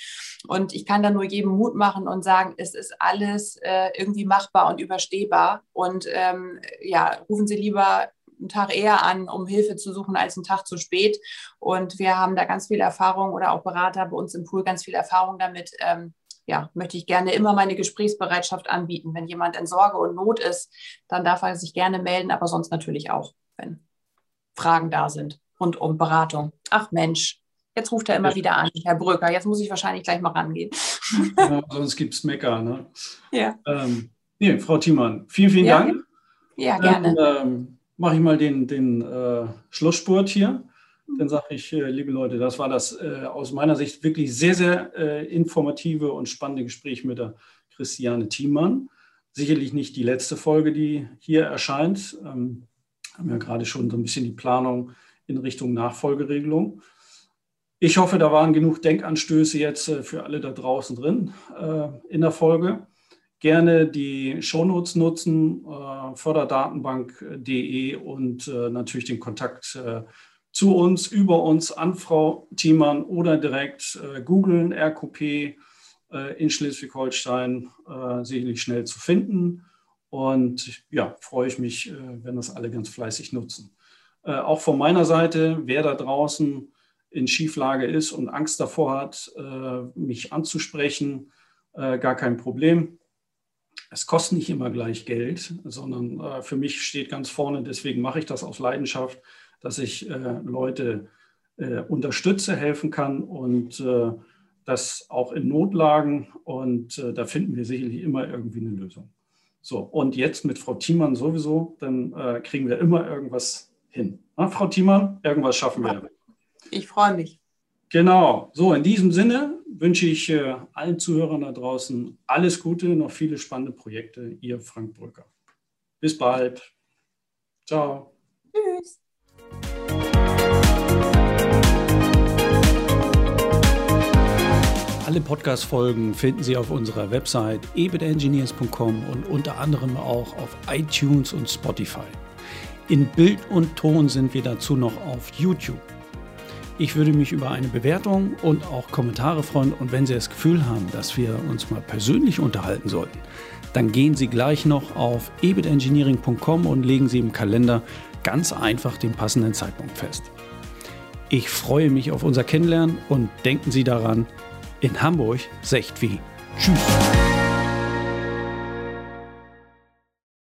Und ich kann da nur jedem Mut machen und sagen, es ist alles äh, irgendwie machbar und überstehbar. Und ähm, ja, rufen Sie lieber einen Tag eher an, um Hilfe zu suchen, als einen Tag zu spät. Und wir haben da ganz viel Erfahrung oder auch Berater bei uns im Pool ganz viel Erfahrung damit, ähm, ja, möchte ich gerne immer meine Gesprächsbereitschaft anbieten. Wenn jemand in Sorge und Not ist, dann darf er sich gerne melden, aber sonst natürlich auch, wenn Fragen da sind rund um Beratung. Ach Mensch, jetzt ruft er immer wieder an, Herr Brücker. Jetzt muss ich wahrscheinlich gleich mal rangehen. Ja, sonst gibt es Mecker. Ne? Ja. Ähm, nee, Frau Thiemann, vielen, vielen ja, Dank. Ja, gerne. Dann ähm, mache ich mal den, den äh, Schlussspurt hier dann sage ich, äh, liebe Leute, das war das äh, aus meiner Sicht wirklich sehr, sehr äh, informative und spannende Gespräch mit der Christiane Thiemann. Sicherlich nicht die letzte Folge, die hier erscheint. Ähm, haben ja gerade schon so ein bisschen die Planung in Richtung Nachfolgeregelung. Ich hoffe, da waren genug Denkanstöße jetzt äh, für alle da draußen drin äh, in der Folge. Gerne die Shownotes nutzen, äh, förderdatenbank.de und natürlich den Kontakt zu uns, über uns an Frau Thiemann oder direkt äh, googeln, RQP äh, in Schleswig-Holstein, äh, sicherlich schnell zu finden. Und ja, freue ich mich, äh, wenn das alle ganz fleißig nutzen. Äh, auch von meiner Seite, wer da draußen in Schieflage ist und Angst davor hat, äh, mich anzusprechen, gar kein Problem. Es kostet nicht immer gleich Geld, sondern für mich steht ganz vorne, deswegen mache ich das aus Leidenschaft, dass ich äh, Leute äh, unterstütze, helfen kann und äh, das auch in Notlagen. Und äh, da finden wir sicherlich immer irgendwie eine Lösung. So, und jetzt mit Frau Thiemann sowieso, dann äh, kriegen wir immer irgendwas hin. Na, Frau Thiemann, irgendwas schaffen wir. Ich freue mich. Genau. So, in diesem Sinne wünsche ich äh, allen Zuhörern da draußen alles Gute, noch viele spannende Projekte. Ihr Frank Brücker. Bis bald. Ciao. Tschüss. Alle Podcast-Folgen finden Sie auf unserer Website ebitengineers.com und unter anderem auch auf iTunes und Spotify. In Bild und Ton sind wir dazu noch auf YouTube. Ich würde mich über eine Bewertung und auch Kommentare freuen und wenn Sie das Gefühl haben, dass wir uns mal persönlich unterhalten sollten, dann gehen Sie gleich noch auf ebitengineering.com und legen Sie im Kalender ganz einfach den passenden Zeitpunkt fest. Ich freue mich auf unser Kennenlernen und denken Sie daran, in Hamburg secht wie. Tschüss.